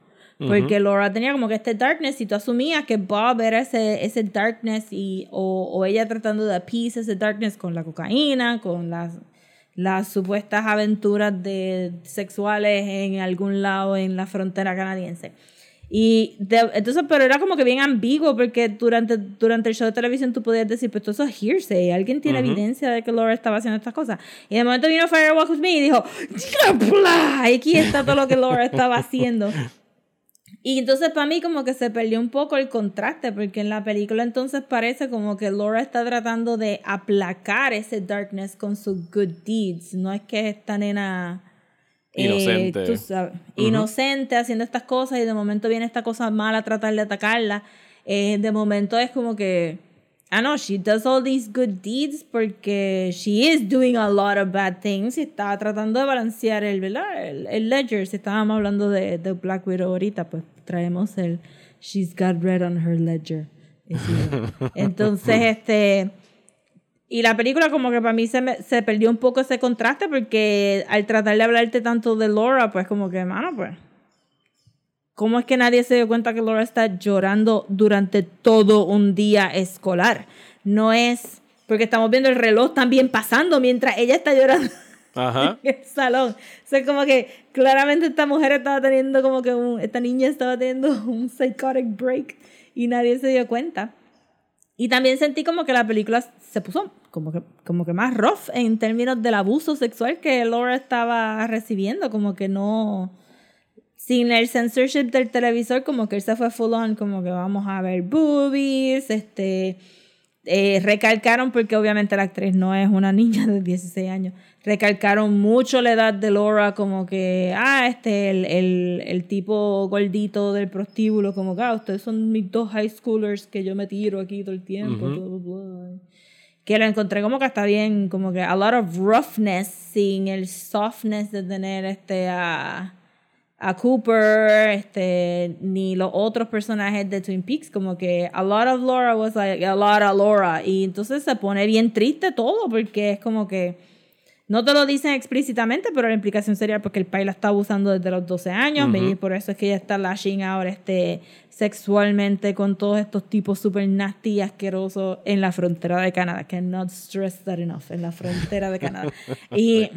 Porque Laura tenía como que este darkness y tú asumías que Bob era ese, ese darkness y, o, o ella tratando de appease ese darkness con la cocaína, con las, las supuestas aventuras de, sexuales en algún lado en la frontera canadiense. Y de- entonces, pero era como que bien ambiguo porque durante, durante el show de televisión tú podías decir, pues todo eso es hearsay, alguien tiene evidencia de que Laura estaba haciendo estas cosas. Y de momento vino Firewalk With Me y dijo, aquí está todo lo que Laura estaba haciendo. Y entonces para mí como que se perdió un poco el contraste, porque en la película entonces parece como que Laura está tratando de aplacar ese darkness con sus good deeds. No es que esta nena... eh, Inocente. tú sabes, inocente haciendo estas cosas y de momento viene esta cosa mala a tratar de atacarla. Eh, de momento es como que, ah no, she does all these good deeds porque she is doing a lot of bad things y está tratando de balancear el, ¿verdad? el, el ledger. Si estábamos hablando de, de Black Widow ahorita, pues traemos el she's got red on her ledger. Entonces, este... Y la película como que para mí se, me- se perdió un poco ese contraste porque al tratar de hablarte tanto de Laura, pues como que, mano, pues... ¿Cómo es que nadie se dio cuenta que Laura está llorando durante todo un día escolar? No es... Porque estamos viendo el reloj también pasando mientras ella está llorando Ajá. en el salón. O sea, como que claramente esta mujer estaba teniendo como que un... Esta niña estaba teniendo un psychotic break y nadie se dio cuenta. Y también sentí como que la película se puso como que, como que más rough en términos del abuso sexual que Laura estaba recibiendo, como que no... Sin el censorship del televisor, como que él se fue full on, como que vamos a ver boobies, este... eh, recalcaron, porque obviamente la actriz no es una niña de 16 años, recalcaron mucho la edad de Laura, como que, ah, este, el, el, el tipo gordito del prostíbulo, como que, ah, ustedes son mis dos high schoolers que yo me tiro aquí todo el tiempo, bla, bla, bla. Que lo encontré como que está bien, como que a lot of roughness sin el softness de tener este a a Cooper, este, ni los otros personajes de Twin Peaks, como que a lot of Laura was like a lot of Laura. Y entonces se pone bien triste todo, porque es como que no te lo dicen explícitamente, pero la implicación sería porque el pai la está abusando desde los 12 años, y por eso es que ella está lashing ahora este, sexualmente con todos estos tipos super nasty y asquerosos en la frontera de Canadá. Cannot stress that enough, en la frontera de Canadá. y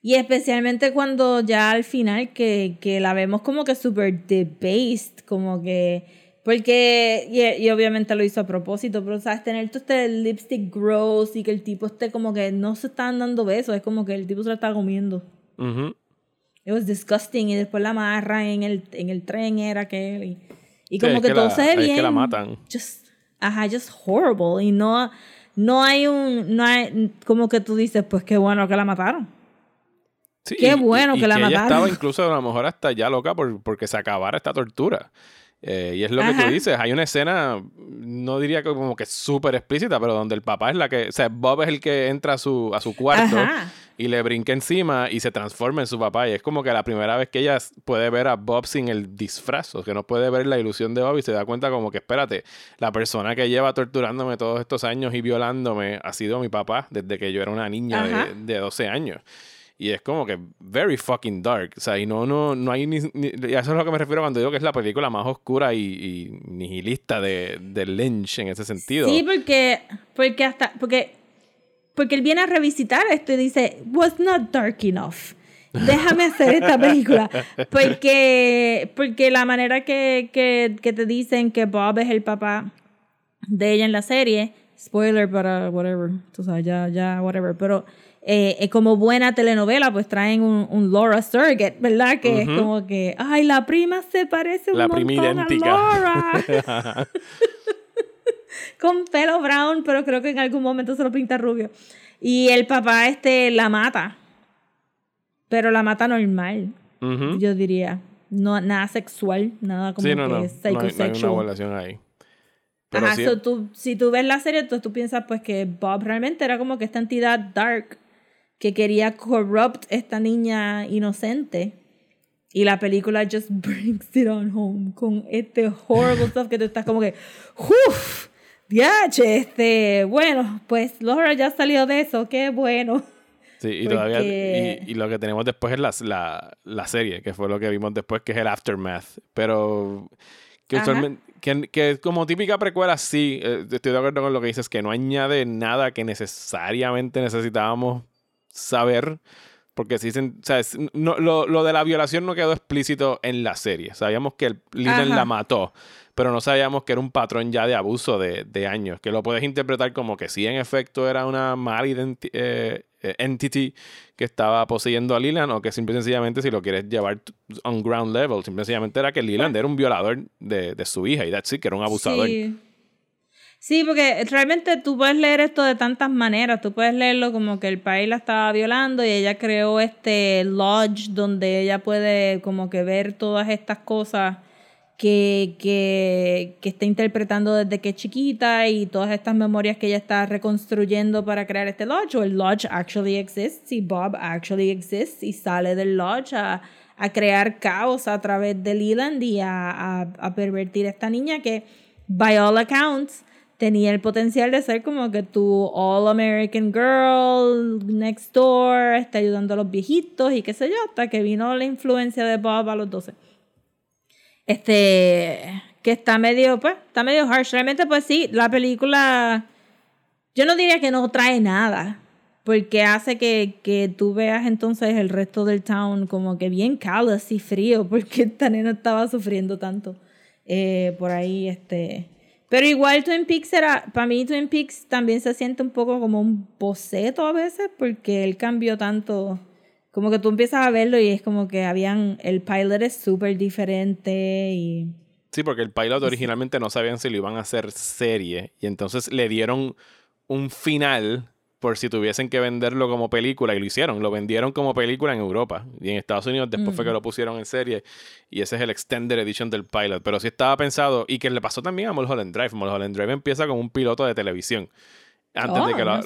y especialmente cuando ya al final que, que la vemos como que súper debased, como que... Porque, y, y, obviamente lo hizo a propósito, pero sabes, tener todo este lipstick gross y que el tipo esté como que no se están dando besos, es como que el tipo se la está comiendo. It was disgusting y después la amarra en el, en el tren, era que... Y, y como que, todo se ve bien. que la matan. Just, ajá, just horrible. Y no, no hay un, no hay, como que tú dices, pues qué bueno que la mataron. Sí, Qué bueno y, que la ella mataron. estaba incluso a lo mejor hasta ya loca por, porque se acabara esta tortura. Eh, y es lo que tú dices, hay una escena, no diría que como que súper explícita, pero donde el papá es la que, o sea, Bob es el que entra a su, a su cuarto Ajá. y le brinca encima y se transforma en su papá. Y es como que la primera vez que ella puede ver a Bob sin el disfraz, o que no puede ver la ilusión de Bob y se da cuenta como que, espérate, la persona que lleva torturándome todos estos años y violándome ha sido mi papá desde que yo era una niña de, de 12 años. Y es como que very fucking dark. O sea, y no, no, no hay ni, ni- eso es a lo que me refiero cuando digo que es la película más oscura y, y nihilista de, de Lynch en ese sentido. Sí, porque, porque hasta, porque, porque él viene a revisitar esto y dice, was not dark enough. Déjame hacer esta película. Porque, porque la manera que, que, que te dicen que Bob es el papá de ella en la serie, spoiler para whatever, tú sabes, ya, ya, whatever, pero eh, eh, como buena telenovela, pues traen un, un Laura Surrogate, ¿verdad? Que es como que, ay, la prima se parece un La prima montón a idéntica. Laura. con pelo brown, pero creo que en algún momento se lo pinta rubio. Y el papá este la mata. Pero la mata normal, yo diría. No, nada sexual, nada como Sí, no, no. que No hay, no hay una violación ahí. Pero Ajá, sí, so tú, si tú ves la serie, entonces tú piensas pues que Bob realmente era como que esta entidad dark que quería corrupt esta niña inocente. Y la película just brings it on home con este horrible stuff que tú estás como que, uff, diache, este, bueno, pues Laura ya salió de eso, qué bueno. sí, y todavía. porque- Y, y lo que tenemos después es la, la, la serie, que fue lo que vimos después, que es el Aftermath. Pero. Que, usualmente- que, que como típica precuela, sí, eh, estoy de acuerdo con lo que dices, que no añade nada que necesariamente necesitábamos saber. Porque si dicen, o sea, no, lo, lo de la violación no quedó explícito en la serie. Sabíamos que el la mató, pero no sabíamos que era un patrón ya de abuso de, de años. Que lo puedes interpretar como que sí, en efecto, era una mala eh, eh, entity que estaba poseyendo a Leland, o que simple y sencillamente, si lo quieres llevar on ground level, simple y sencillamente era que Leland era un violador de, de su hija y that's it, que era un abusador. Sí. Sí, porque realmente tú puedes leer esto de tantas maneras. Tú puedes leerlo como que el país la estaba violando y ella creó este lodge donde ella puede como que ver todas estas cosas que, que, que está interpretando desde que es chiquita y todas estas memorias que ella está reconstruyendo para crear este lodge. O el lodge actually exists y Bob actually exists y sale del lodge a, a crear caos a través de Leland y a, a, a pervertir a esta niña que, by all accounts, tenía el potencial de ser como que tu all American girl next door, está ayudando a los viejitos y qué sé yo, hasta que vino la influencia de Bob a los 12. Este, que está medio, pues, está medio harsh. Realmente, pues sí, la película, yo no diría que no trae nada, porque hace que, que tú veas entonces el resto del town como que bien callous y frío, porque esta nena estaba sufriendo tanto eh, por ahí, este... Pero igual Twin Peaks era, para mí Twin Peaks también se siente un poco como un boceto a veces, porque él cambió tanto, como que tú empiezas a verlo y es como que habían, el pilot es súper diferente y... Sí, porque el pilot originalmente no sabían si lo iban a hacer serie y entonces le dieron un final por si tuviesen que venderlo como película y lo hicieron, lo vendieron como película en Europa y en Estados Unidos después fue que lo pusieron en serie y ese es el extended edition del pilot, pero sí estaba pensado y que le pasó también a Mulholland Drive, Mulholland Drive empieza como un piloto de televisión. Antes, de Oh, que lo, no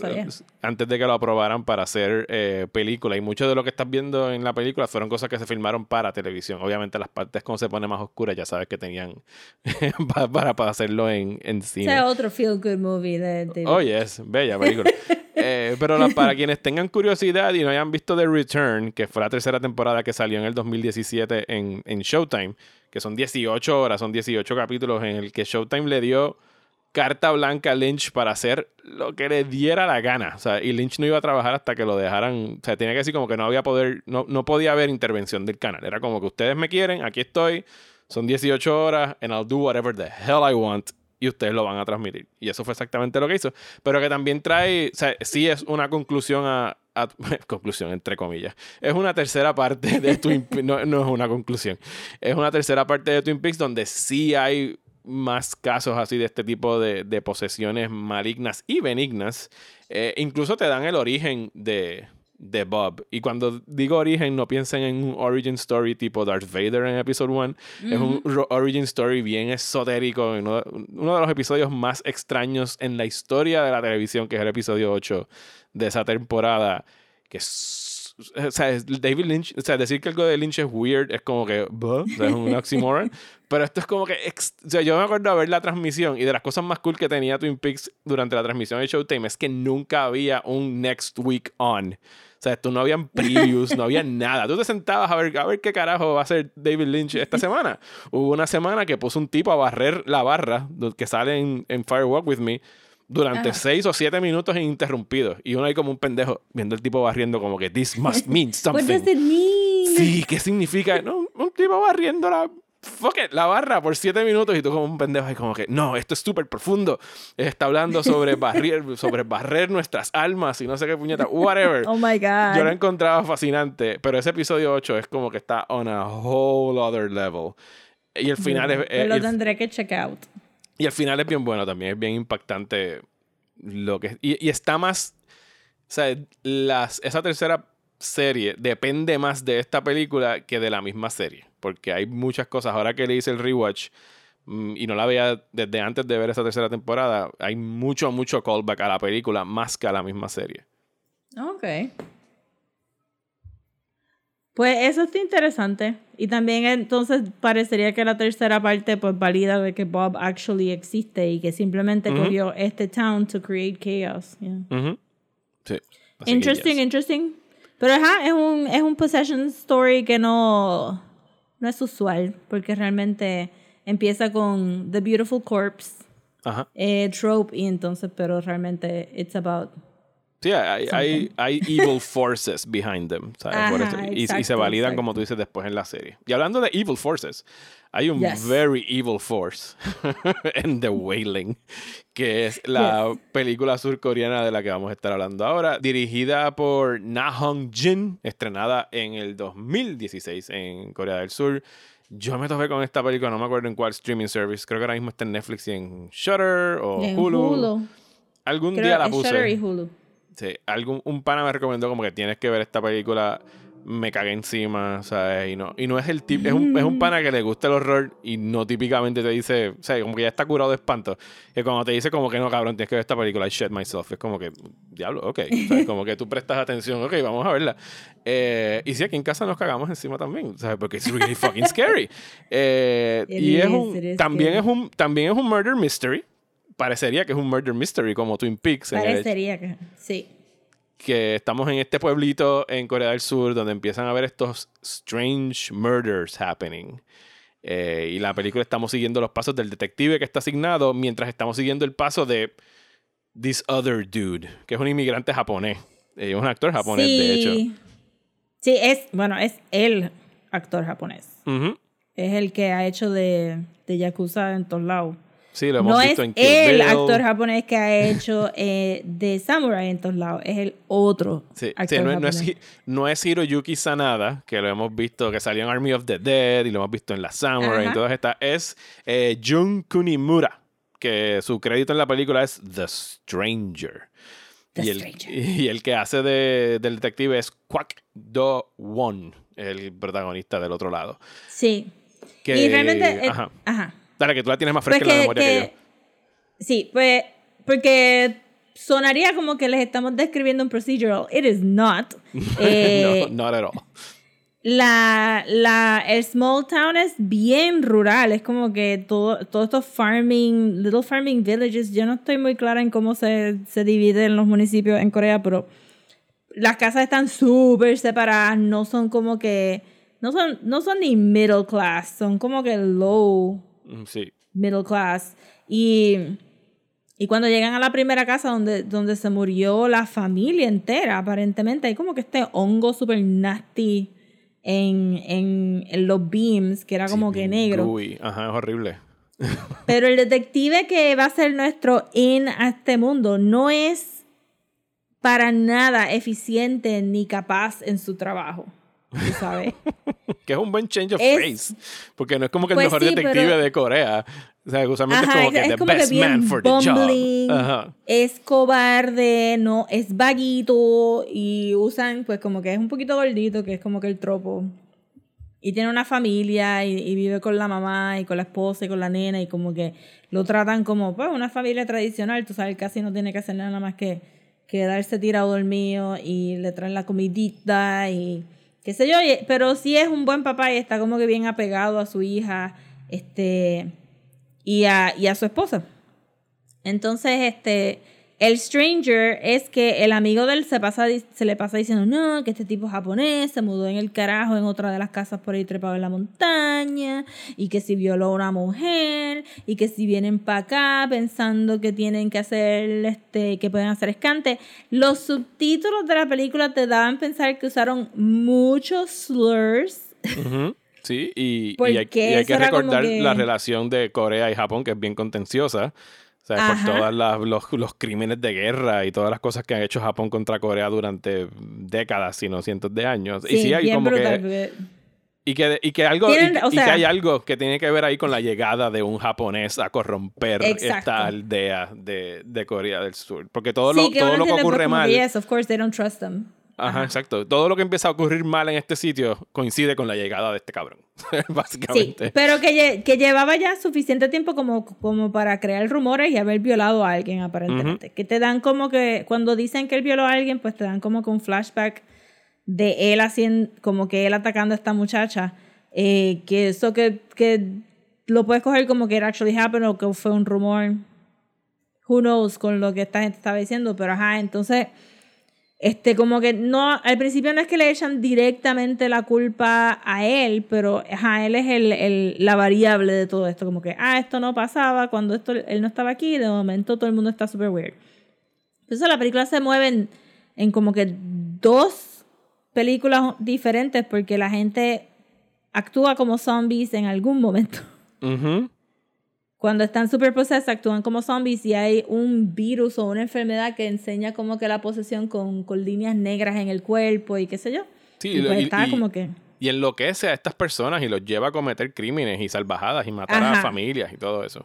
antes de que lo aprobaran para hacer eh, película. Y mucho de lo que estás viendo en la película fueron cosas que se filmaron para televisión. Obviamente las partes cuando se pone más oscuras ya sabes que tenían pa- para, para hacerlo en, en cine. Ese es otro feel good movie de David. Oh, yes, bella película. Eh, pero la- para quienes tengan curiosidad y no hayan visto The Return, que fue la tercera temporada que salió en el 2017 en, en Showtime, que son 18 horas, son 18 capítulos en el que Showtime le dio carta blanca a Lynch para hacer lo que le diera la gana. O sea, y Lynch no iba a trabajar hasta que lo dejaran. O sea, tenía que decir como que no había poder, no, no podía haber intervención del canal. Era como que ustedes me quieren, aquí estoy, son 18 horas, and I'll do whatever the hell I want. Y ustedes lo van a transmitir. Y eso fue exactamente lo que hizo. Pero que también trae, o sí es una conclusión a, conclusión entre comillas. Es una tercera parte de Twin Peaks, no, no es una conclusión. Es una tercera parte de Twin Peaks donde sí hay más casos así de este tipo de, de posesiones malignas y benignas. Eh, incluso te dan el origen de, de Bob. Y cuando digo origen, no piensen en un origin story tipo Darth Vader en episodio 1. Es un origin story bien esotérico. Uno, uno de los episodios más extraños en la historia de la televisión, que es el episodio 8 de esa temporada. Que es. O sea, es David Lynch, o sea, decir que algo de Lynch es weird es como que, o sea, es un oxymoron. pero esto es como que, o sea, yo me acuerdo de ver la transmisión y de las cosas más cool que tenía Twin Peaks durante la transmisión de Showtime es que nunca había un next week on. O sea, tú no habían previews, no había nada. Tú te sentabas a ver, a ver qué carajo va a hacer David Lynch esta semana. Hubo una semana que puso un tipo a barrer la barra que sale en, en Firewalk With Me durante Ajá. seis o siete minutos ininterrumpidos. Y uno ahí como un pendejo viendo el tipo barriendo como que this must mean What something. does it mean? Sí, ¿qué significa? No, un tipo barriendo la, fuck it, la barra por siete minutos y tú como un pendejo ahí como que, no, esto es súper profundo. Está hablando sobre barrer, sobre barrer nuestras almas y no sé qué puñeta, whatever. Oh my God. Yo lo encontraba fascinante, pero ese episodio 8 es como que está on a whole other level. Y el final es... Eh, lo el- tendré que check out. y al final es bien bueno también, es bien impactante lo que... Y, y está más... O sea, las, esa tercera serie depende más de esta película que de la misma serie. Porque hay muchas cosas. Ahora que le hice el rewatch mm, y no la veía desde antes de ver esa tercera temporada, hay mucho, mucho callback a la película más que a la misma serie. Ok. Pues eso está interesante. Y también entonces parecería que la tercera parte pues valida de que Bob actually existe y que simplemente Ujú. cogió este town to create chaos. Yeah. Ujú. Sí. Así Interesting, yes. interesting. Pero ajá, es un, es un possession story que no, no es usual, porque realmente empieza con The Beautiful Corpse, Ajá. eh, trope, y entonces, pero realmente it's about... Sí, hay, hay, hay evil forces behind them. ¿sabes? Por Ajá, eso- y, y se validan, exacto. como tú dices, después en la serie. Y hablando de evil forces, hay un Yes. very evil force en The Wailing, que es la película surcoreana de la que vamos a estar hablando ahora, dirigida por Na Hong Jin, estrenada en el 2016 en Corea del Sur. Yo me topé con esta película, no me acuerdo en cuál streaming service. Creo que ahora mismo está en Netflix y en Shutter o en Hulu. Hulu. Algún Creo día la puse. Shudder y Hulu. Sí, algún, un pana me recomendó como que tienes que ver esta película. Me cagué encima, ¿sabes? Y no, y no es el tipo, es un, es un pana que le gusta el horror y no típicamente te dice, o sea, como que ya está curado de espanto. Que cuando te dice como que no, cabrón, tienes que ver esta película, I shit myself. Es como que, diablo, ok. ¿sabes? Como que tú prestas atención, ok, vamos a verla. Eh, y sí, aquí en casa nos cagamos encima también, ¿sabes? Porque es really fucking scary. Eh, y es un, también, es un, también es un murder mystery. Parecería que es un murder mystery como Twin Peaks. en el hecho- Parecería que sí. que estamos en este pueblito en Corea del Sur donde empiezan a ver estos strange murders happening. Eh, y la película estamos siguiendo los pasos del detective que está asignado mientras estamos siguiendo el paso de this other dude, que es un inmigrante japonés. Eh, un actor japonés, de hecho. Sí, es, bueno, es el actor japonés. Es el que ha hecho de, de Yakuza en todos lados. Sí, lo hemos no es visto en Kill el Bill. actor japonés que ha hecho eh, de Samurai en todos lados, es el otro Sí, actor sí, no, es- no es, no es Hiroyuki Sanada, que lo hemos visto, que salió en Army of the Dead y lo hemos visto en La Samurai y Ajá. todas estas. Es eh, Jun Kunimura, que su crédito en la película es The Stranger. The y, el, Stranger. y el que hace de, del detective es Kwak Do Won, el protagonista del otro lado. Sí. Que, y realmente... eh, ajá. ajá. Dale, que tú la tienes más Pues fresca en la que, memoria que, que- sí, pues porque sonaría como que les estamos describiendo un procedural. It is not. yo. Eh, no, not at all. la, la, el small town es bien rural, es como que todo, todos estos farming, little farming villages, yo no estoy muy clara en cómo se, se dividen los municipios en Corea, pero las casas están súper separadas, no son como que, no son, no son ni middle class, son como que low Sí. middle class. Y, y cuando llegan a la primera casa donde, donde se murió la familia entera, aparentemente, hay como que este hongo super nasty en, en, en los beams, que era como Sí, que negro. gooey. Ajá, es horrible. Pero el detective que va a ser nuestro in a este mundo no es para nada eficiente ni capaz en su trabajo. ¿Tú sabes? Que es un buen change of Es- face. Porque no es como que el Pues mejor sí, detective pero- de Corea. O sea, usualmente Ajá, es como que es the como que best bien man for the job. Ajá. es cobarde, no, es vaguito y usan pues como que es un poquito gordito, que es como que el tropo. Y tiene una familia y, y vive con la mamá y con la esposa y con la nena y como que lo tratan como pues una familia tradicional, tú sabes, casi no tiene que hacer nada más que quedarse tirado dormido y le traen la comidita y qué sé yo, pero sí es un buen papá y está como que bien apegado a su hija, este y a, y a su esposa. Entonces, este, el stranger es que el amigo de él se, pasa, se le pasa diciendo, no, que este tipo es japonés, se mudó en el carajo en otra de las casas por ahí trepado en la montaña, y que si violó a una mujer, y que si vienen para acá pensando que tienen que hacer, este, que pueden hacer escante. Los subtítulos de la película te daban pensar que usaron muchos slurs. Sí, y, y Porque hay, y hay eso que recordar que- la relación de Corea y Japón, que es bien contenciosa. Sea, Ajá. por todos los, los crímenes de guerra y todas las cosas que han hecho Japón contra Corea durante décadas, si no cientos de años. y sí hay como brutal, que Y que, y que algo, y, Tienen- o y que sea- hay algo que tiene que ver ahí con la llegada de un japonés a corromper Exacto. esta aldea de, de Corea del Sur. Porque todo Sí, lo, que todo lo que ocurre mal. Yes, of course, they don't trust them. Ajá, exacto. Todo lo que empieza a ocurrir mal en este sitio coincide con la llegada de este cabrón. Sí, Básicamente. pero que, lle- que llevaba ya suficiente tiempo como, como para crear rumores y haber violado a alguien, aparentemente. Que te dan como que, cuando dicen que él violó a alguien, pues te dan como que un flashback de él haciendo, como que él atacando a esta muchacha. eh, que eso que, que lo puedes coger como que it actually happened o que fue un rumor. Who knows con lo que esta gente estaba diciendo, pero ajá, entonces este, como que no, al principio no es que le echan directamente la culpa a él, pero ajá, él es el, el- la variable de todo esto. Como que, ah, esto no pasaba cuando esto, él no estaba aquí, de momento todo el mundo está súper weird. Entonces la película se mueve en, en como que dos películas diferentes porque la gente actúa como zombies en algún momento. Ujú. Cuando están super possessed, actúan como zombies y hay un virus o una enfermedad que enseña como que la posesión con, con líneas negras en el cuerpo y qué sé yo. Sí, y pues y- está y- como que... Y enloquece a estas personas y los lleva a cometer crímenes y salvajadas y matar a familias y todo eso.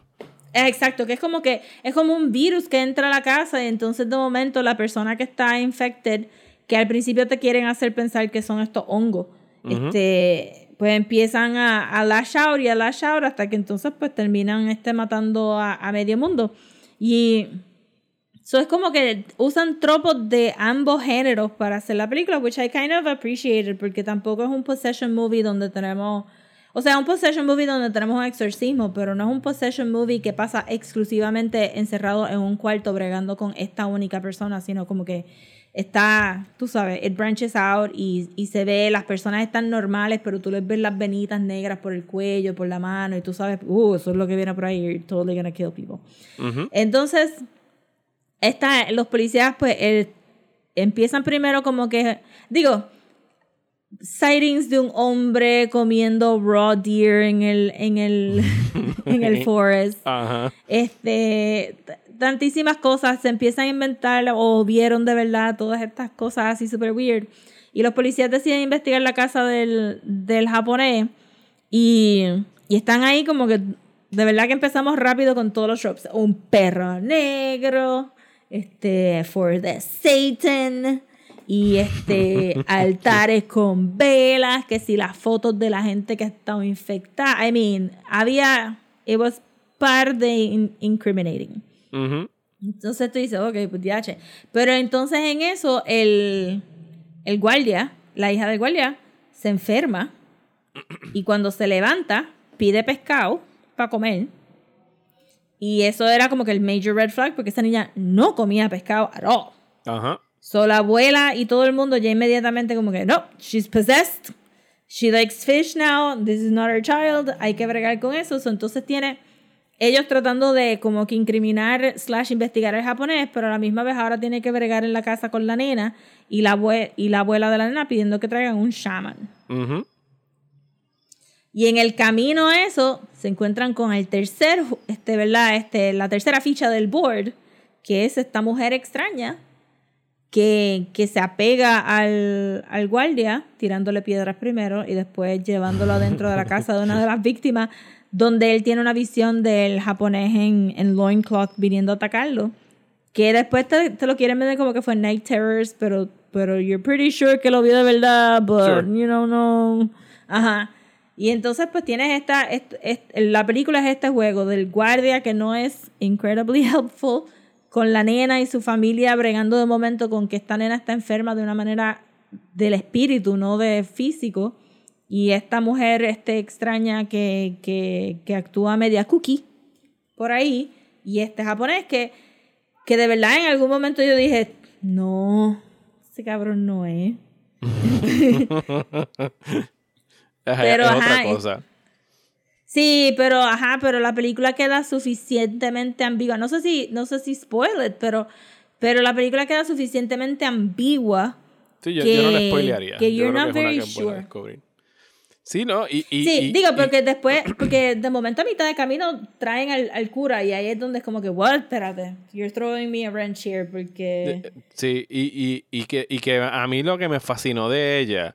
Exacto, que es como que es como un virus que entra a la casa y entonces de momento la persona que está infected, que al principio te quieren hacer pensar que son estos hongos, este, pues empiezan a, a lash out y a lash out hasta que entonces pues terminan este, matando a, a medio mundo. Y eso es como que usan tropos de ambos géneros para hacer la película, which I kind of appreciated, porque tampoco es un possession movie donde tenemos... O sea, un possession movie donde tenemos un exorcismo, pero no es un possession movie que pasa exclusivamente encerrado en un cuarto bregando con esta única persona, sino como que está, tú sabes, it branches out y, y se ve, las personas están normales, pero tú les ves las venitas negras por el cuello, por la mano, y tú sabes, uh, eso es lo que viene por ahí, you're totally gonna kill people. Entonces, esta, los policías, pues, el- empiezan primero como que, digo, sightings de un hombre comiendo raw deer en el, en el, en el forest. Ajá. Este, tantísimas cosas se empiezan a inventar o vieron de verdad todas estas cosas así super weird. Y los policías deciden investigar la casa del, del japonés y, y están ahí como que de verdad que empezamos rápido con todos los tropes. Un perro negro, este, for the Satan y este altares con velas, que si las fotos de la gente que ha estado infectada. I mean, había, it was par de in- incriminating. Ujú. Entonces tú dices, ok, pues che. Pero entonces en eso, el, el guardia, la hija del guardia, se enferma y cuando se levanta, pide pescado para comer. Y eso era como que el major red flag, porque esa niña no comía pescado at all. Ajá. So la abuela y todo el mundo ya inmediatamente como que, no, she's possessed. She likes fish now. This is not her child. Hay que bregar con eso. So, entonces tiene ellos tratando de como que incriminar slash investigar al japonés, pero a la misma vez ahora tiene que bregar en la casa con la nena y la, abue- y la abuela de la nena pidiendo que traigan un shaman. Y en el camino a eso se encuentran con el tercer, este, ¿verdad? Este, la tercera ficha del board, que es esta mujer extraña que, que se apega al, al guardia, tirándole piedras primero y después llevándolo adentro de la casa de una de las víctimas, donde él tiene una visión del japonés en, en loincloth viniendo a atacarlo. Que después te, te lo quieren vender como que fue Night Terrors, pero, pero you're pretty sure que lo vio de verdad, but Sure. you know, no. Ajá. Y entonces pues tienes esta, est- est- la película es este juego del guardia que no es incredibly helpful, con la nena y su familia bregando de momento con que esta nena está enferma de una manera del espíritu, no de físico. Y esta mujer este, extraña que, que, que actúa media cookie por ahí. Y este japonés que, que de verdad en algún momento yo dije, no, ese cabrón no es. Pero, es ajá, otra es- cosa. Sí, pero ajá, pero la película queda suficientemente ambigua. No sé si, no sé si spoil it, pero, pero la película queda suficientemente ambigua. Sí, yo, yo no que- spoilearía. que Yo you're not que very que sure. Sí, ¿no? Y, y- sí, y- digo, y- porque después, porque de momento a mitad de camino traen al, al cura y ahí es donde es como que, what, espérate, you're throwing me a wrench here, porque... Sí, y, y, y que, y que a mí lo que me fascinó de ella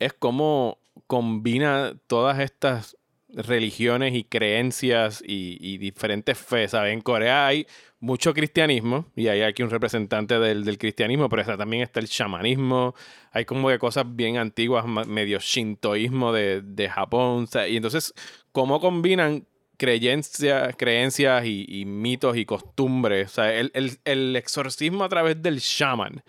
es cómo combina todas estas religiones y creencias y, diferentes fe, ¿sabes? En Corea hay mucho cristianismo y hay aquí un representante del, del cristianismo, pero está- también está el shamanismo, hay como que cosas bien antiguas, medio shintoísmo de, de Japón, y entonces cómo combinan creencias, creencias y, mitos y costumbres, el, el- el exorcismo a través del shaman.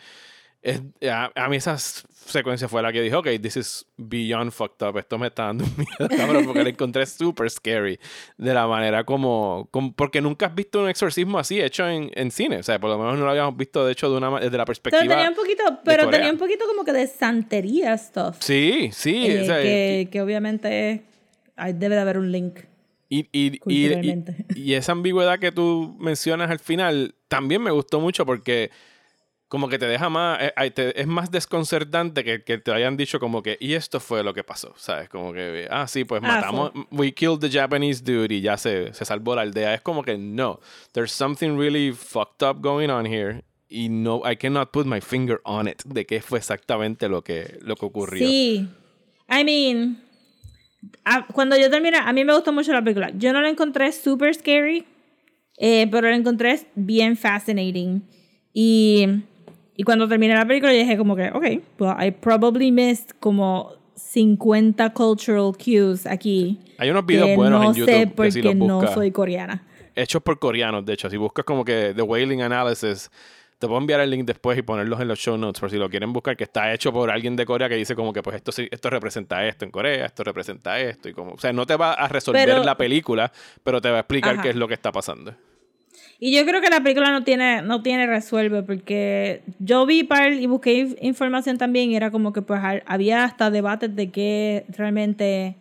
Es, a, a mí esa secuencia fue la que dije, ok, this is beyond fucked up, esto me está dando miedo, cabrón, porque la encontré super scary de la manera como, como- porque nunca has visto un exorcismo así hecho en, en cine, o sea, por lo menos no lo habíamos visto de hecho de una, desde la perspectiva... Pero tenía un poquito, pero tenía un poquito como que de santería stuff. Sí, sí, eh, o sea, que, que obviamente hay- debe de haber un link. Y, y, y- y esa ambigüedad que tú mencionas al final también me gustó mucho porque como que te deja más, eh, es más desconcertante que, que te hayan dicho como que, y esto fue lo que pasó, ¿sabes? Como que, ah, sí, pues Ah, matamos, we killed the Japanese dude y ya se, se salvó la aldea. Es como que, no, there's something really fucked up going on here y no, I cannot put my finger on it, de qué fue exactamente lo que, lo que ocurrió. Sí. I mean, a- cuando yo terminé, a mí me gustó mucho la película. Yo no la encontré super scary, eh, pero la encontré bien fascinating. Y, y cuando terminé la película, yo dije como que, ok, well, I probably missed como 50 cultural cues aquí. Hay unos videos que buenos no en YouTube sé que porque si no soy coreana. hechos por coreanos, de hecho. Si buscas como que The Wailing Analysis, te puedo enviar el link después y ponerlos en los show notes por si lo quieren buscar, que está hecho por alguien de Corea que dice como que pues esto, sí- esto representa esto en Corea, esto representa esto y como... O sea, no te va a resolver Pero- la película, pero te va a explicar Ajá. qué es lo que está pasando. Y yo creo que la película no tiene, no tiene resuelve, porque yo vi par y busqué inf- información también y era como que pues ha- había hasta debates de qué realmente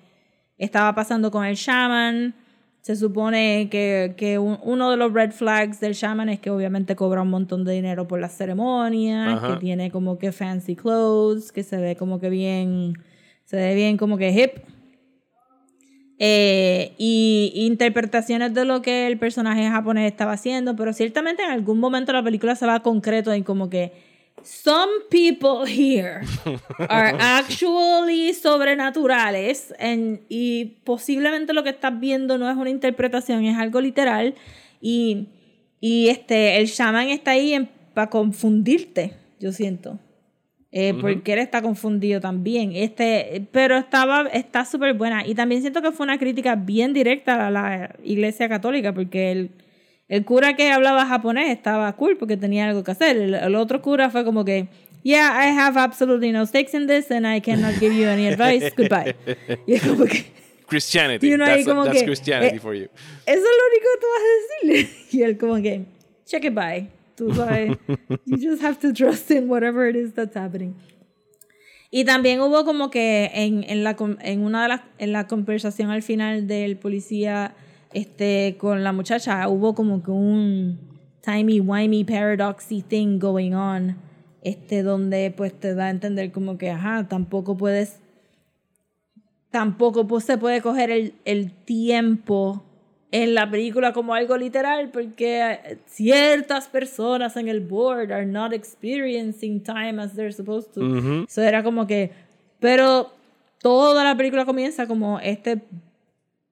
estaba pasando con el shaman. Se supone que, que un- uno de los red flags del shaman es que obviamente cobra un montón de dinero por las ceremonias, Ajá. que tiene como que fancy clothes, que se ve como que bien, se ve bien como que hip. Eh, y interpretaciones de lo que el personaje japonés estaba haciendo, pero ciertamente en algún momento la película se va a concreto en como que some people here are actually sobrenaturales and- y posiblemente lo que estás viendo no es una interpretación, es algo literal y, y este, el shaman está ahí para confundirte, yo siento. Eh, Porque él está confundido también. Este, pero estaba, está súper buena. Y también siento que fue una crítica bien directa a la iglesia católica, porque el, el cura que hablaba japonés estaba cool porque tenía algo que hacer. El, el otro cura fue como que, yeah, I have absolutely no stakes in this and I cannot give you any advice. Goodbye. Y es como que, Christianity. Y uno ahí that's como that's que, Christianity eh, for you. eso es lo único que tú vas a decirle. Y él como que, check it bye. Tú sabes, you just have to trust in whatever it is that's happening. Y también hubo como que en, en, la, en una de las, en la conversación al final del policía este, con la muchacha, hubo como que un timey-wimey paradoxy thing going on, este, donde pues te da a entender como que, ajá, tampoco puedes tampoco pues, se puede coger el, el tiempo en la película como algo literal porque ciertas personas en el board are not experiencing time as they're supposed to. Ujú. Eso era como que, pero toda la película comienza como este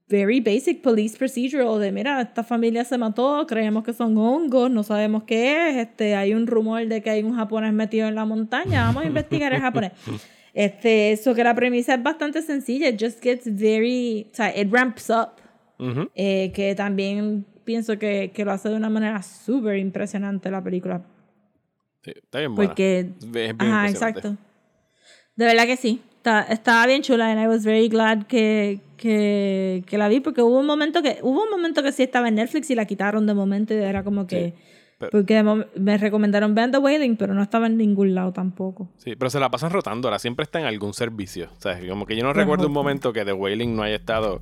very basic police procedural de mira, esta familia se mató, creemos que son hongos, no sabemos qué es, este, hay un rumor de que hay un japonés metido en la montaña, vamos a investigar el japonés. Este, eso que la premisa es bastante sencilla, it just gets very, o sea, it ramps up, Ujú. eh, que también pienso que, que lo hace de una manera súper impresionante la película, Sí, está bien buena. porque, Es bien ajá, exacto. De verdad que sí. Está- estaba bien chula and I was very glad que, que, que la vi porque hubo un momento que hubo un momento que sí estaba en Netflix y la quitaron de momento y era como que pero- porque me recomendaron Band the Wailing pero no estaba en ningún lado tampoco. Sí, pero se la pasan rotando, ahora siempre está en algún servicio. O sea, como que yo no Pues, recuerdo un momento que The Wailing no haya estado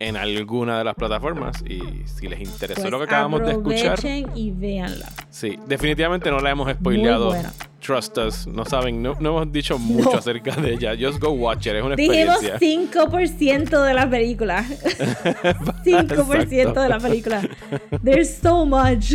en alguna de las plataformas. Y si les interesó Pues lo que acabamos de escuchar, y véanla. sí, definitivamente no la hemos spoileado. Trust us, no saben, no, no hemos dicho mucho No. acerca de ella. Just go watch it, es una Dijimos experiencia. 5% de la película. 5% de la película. There's so much.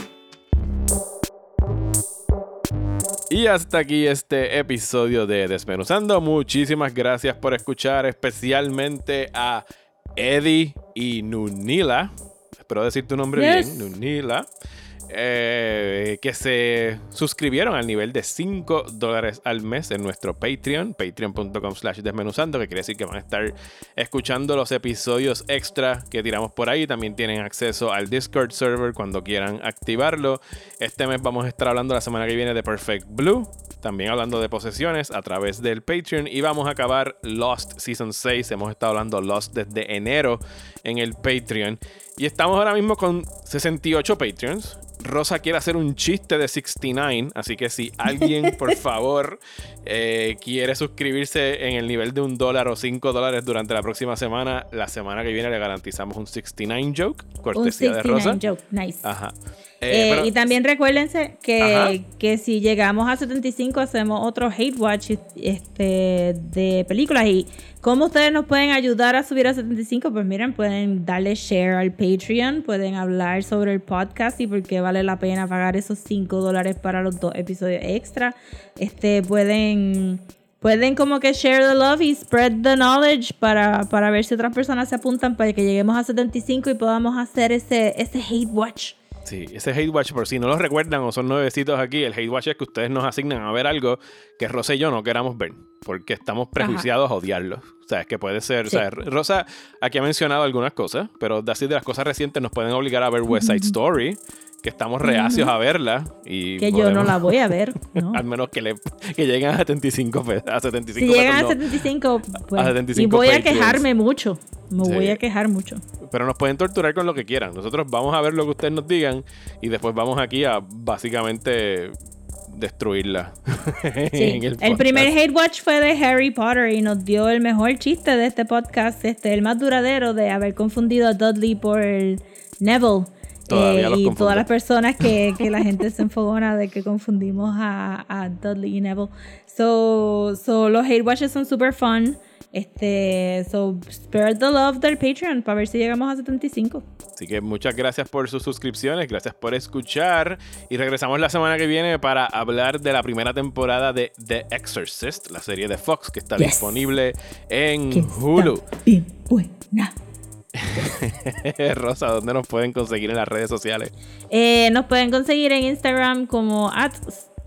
Y hasta aquí este episodio de Desmenuzando. Muchísimas gracias por escuchar, especialmente a Eddie y Nunila. Espero decir tu nombre Yes. bien, Nunila. Eh, que se suscribieron al nivel de 5 dólares al mes en nuestro Patreon, patreon.com slash desmenuzando, que quiere decir que van a estar escuchando los episodios extra que tiramos por ahí. También tienen acceso al Discord server cuando quieran activarlo. Este mes vamos a estar hablando la semana que viene de Perfect Blue. También hablando de posesiones a través del Patreon. Y vamos a acabar Lost Season 6. Hemos estado hablando Lost desde enero en el Patreon. Y estamos ahora mismo con 68 Patreons. Rosa quiere hacer un chiste de 69, así que si alguien, por favor, eh, quiere suscribirse en el nivel de un dólar o 5 dólares durante la próxima semana, la semana que viene le garantizamos un 69 joke, Un cortesía de Rosa. 69 joke. Nice. Ajá. Eh, Eh, pero- y también recuérdense que, que si llegamos a 75 hacemos otro hate watch este, de películas. Y cómo ustedes nos pueden ayudar a subir a 75, pues miren, pueden darle share al Patreon, pueden hablar sobre el podcast y por qué vale la pena pagar esos 5 dólares para los dos episodios extra. Este, pueden... Pueden como que share the love y spread the knowledge para, para ver si otras personas se apuntan para que lleguemos a 75 y podamos hacer ese, ese hate watch. Sí, ese Hate Watch, por si no lo recuerdan o son nuevecitos aquí, el Hate Watch es que ustedes nos asignan a ver algo que Rosa y yo no queramos ver, porque estamos prejuiciados a odiarlo. O sea, es que puede ser. Sí. O sea, Rosa aquí ha mencionado algunas cosas, pero así de las cosas recientes nos pueden obligar a ver West Side Story. que estamos reacios a verla. Y Que yo no podemos- la voy a ver. ¿no? Al menos que, le, que lleguen a 75 pe- a 75 Si llegan a pesos, no. 75, pues, A 75 y voy a quejarme mucho. Me Sí. voy a quejar mucho. Pero nos pueden torturar con lo que quieran. Nosotros vamos a ver lo que ustedes nos digan y después vamos aquí a básicamente destruirla. Sí. el, podcast. primer hate watch fue de Harry Potter y nos dio el mejor chiste de este podcast, este, el más duradero de haber confundido a Dudley por Neville. Eh, y confundo. todas las personas que, que la gente se enfogona de que confundimos a, a Dudley y Neville. So, so los hate watches son super fun. Este, so, spare the love del Patreon para ver si llegamos a 75. Así que muchas gracias por sus suscripciones, gracias por escuchar y regresamos la semana que viene para hablar de la primera temporada de The Exorcist, la serie de Fox que está Yes. disponible en Que está Hulu. Bien buena. Rosa, ¿dónde nos pueden conseguir en las redes sociales? Eh, nos pueden conseguir en Instagram como at,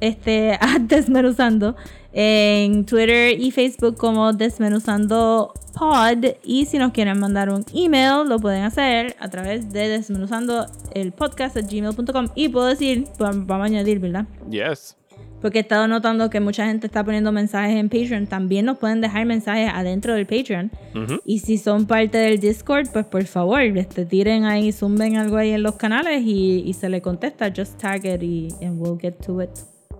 este, at desmenuzando, en Twitter y Facebook como desmenuzando pod y si nos quieren mandar un email lo pueden hacer a través de desmenuzando el podcast gmail.com y puedo decir, va- vamos a añadir, ¿verdad? Yes. Porque he estado notando que mucha gente está poniendo mensajes en Patreon. También nos pueden dejar mensajes adentro del Patreon. Ujú. Y si son parte del Discord, pues por favor, este, tiren ahí, zumben algo ahí en los canales y, y se le contesta. Just tag it y and we'll get to it.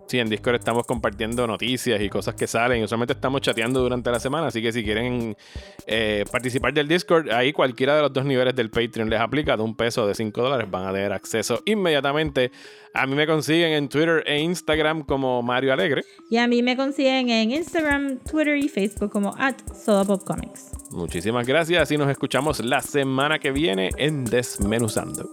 Sí, en Discord estamos compartiendo noticias y cosas que salen. Usualmente estamos chateando durante la semana, así que si quieren eh, participar del Discord, ahí cualquiera de los dos niveles del Patreon les aplica de un peso de 5 dólares. Van a tener acceso inmediatamente. A mí me consiguen en Twitter e Instagram como Mario Alegre. Y a mí me consiguen en Instagram, Twitter y Facebook como at Comics. Muchísimas gracias y nos escuchamos la semana que viene en Desmenuzando.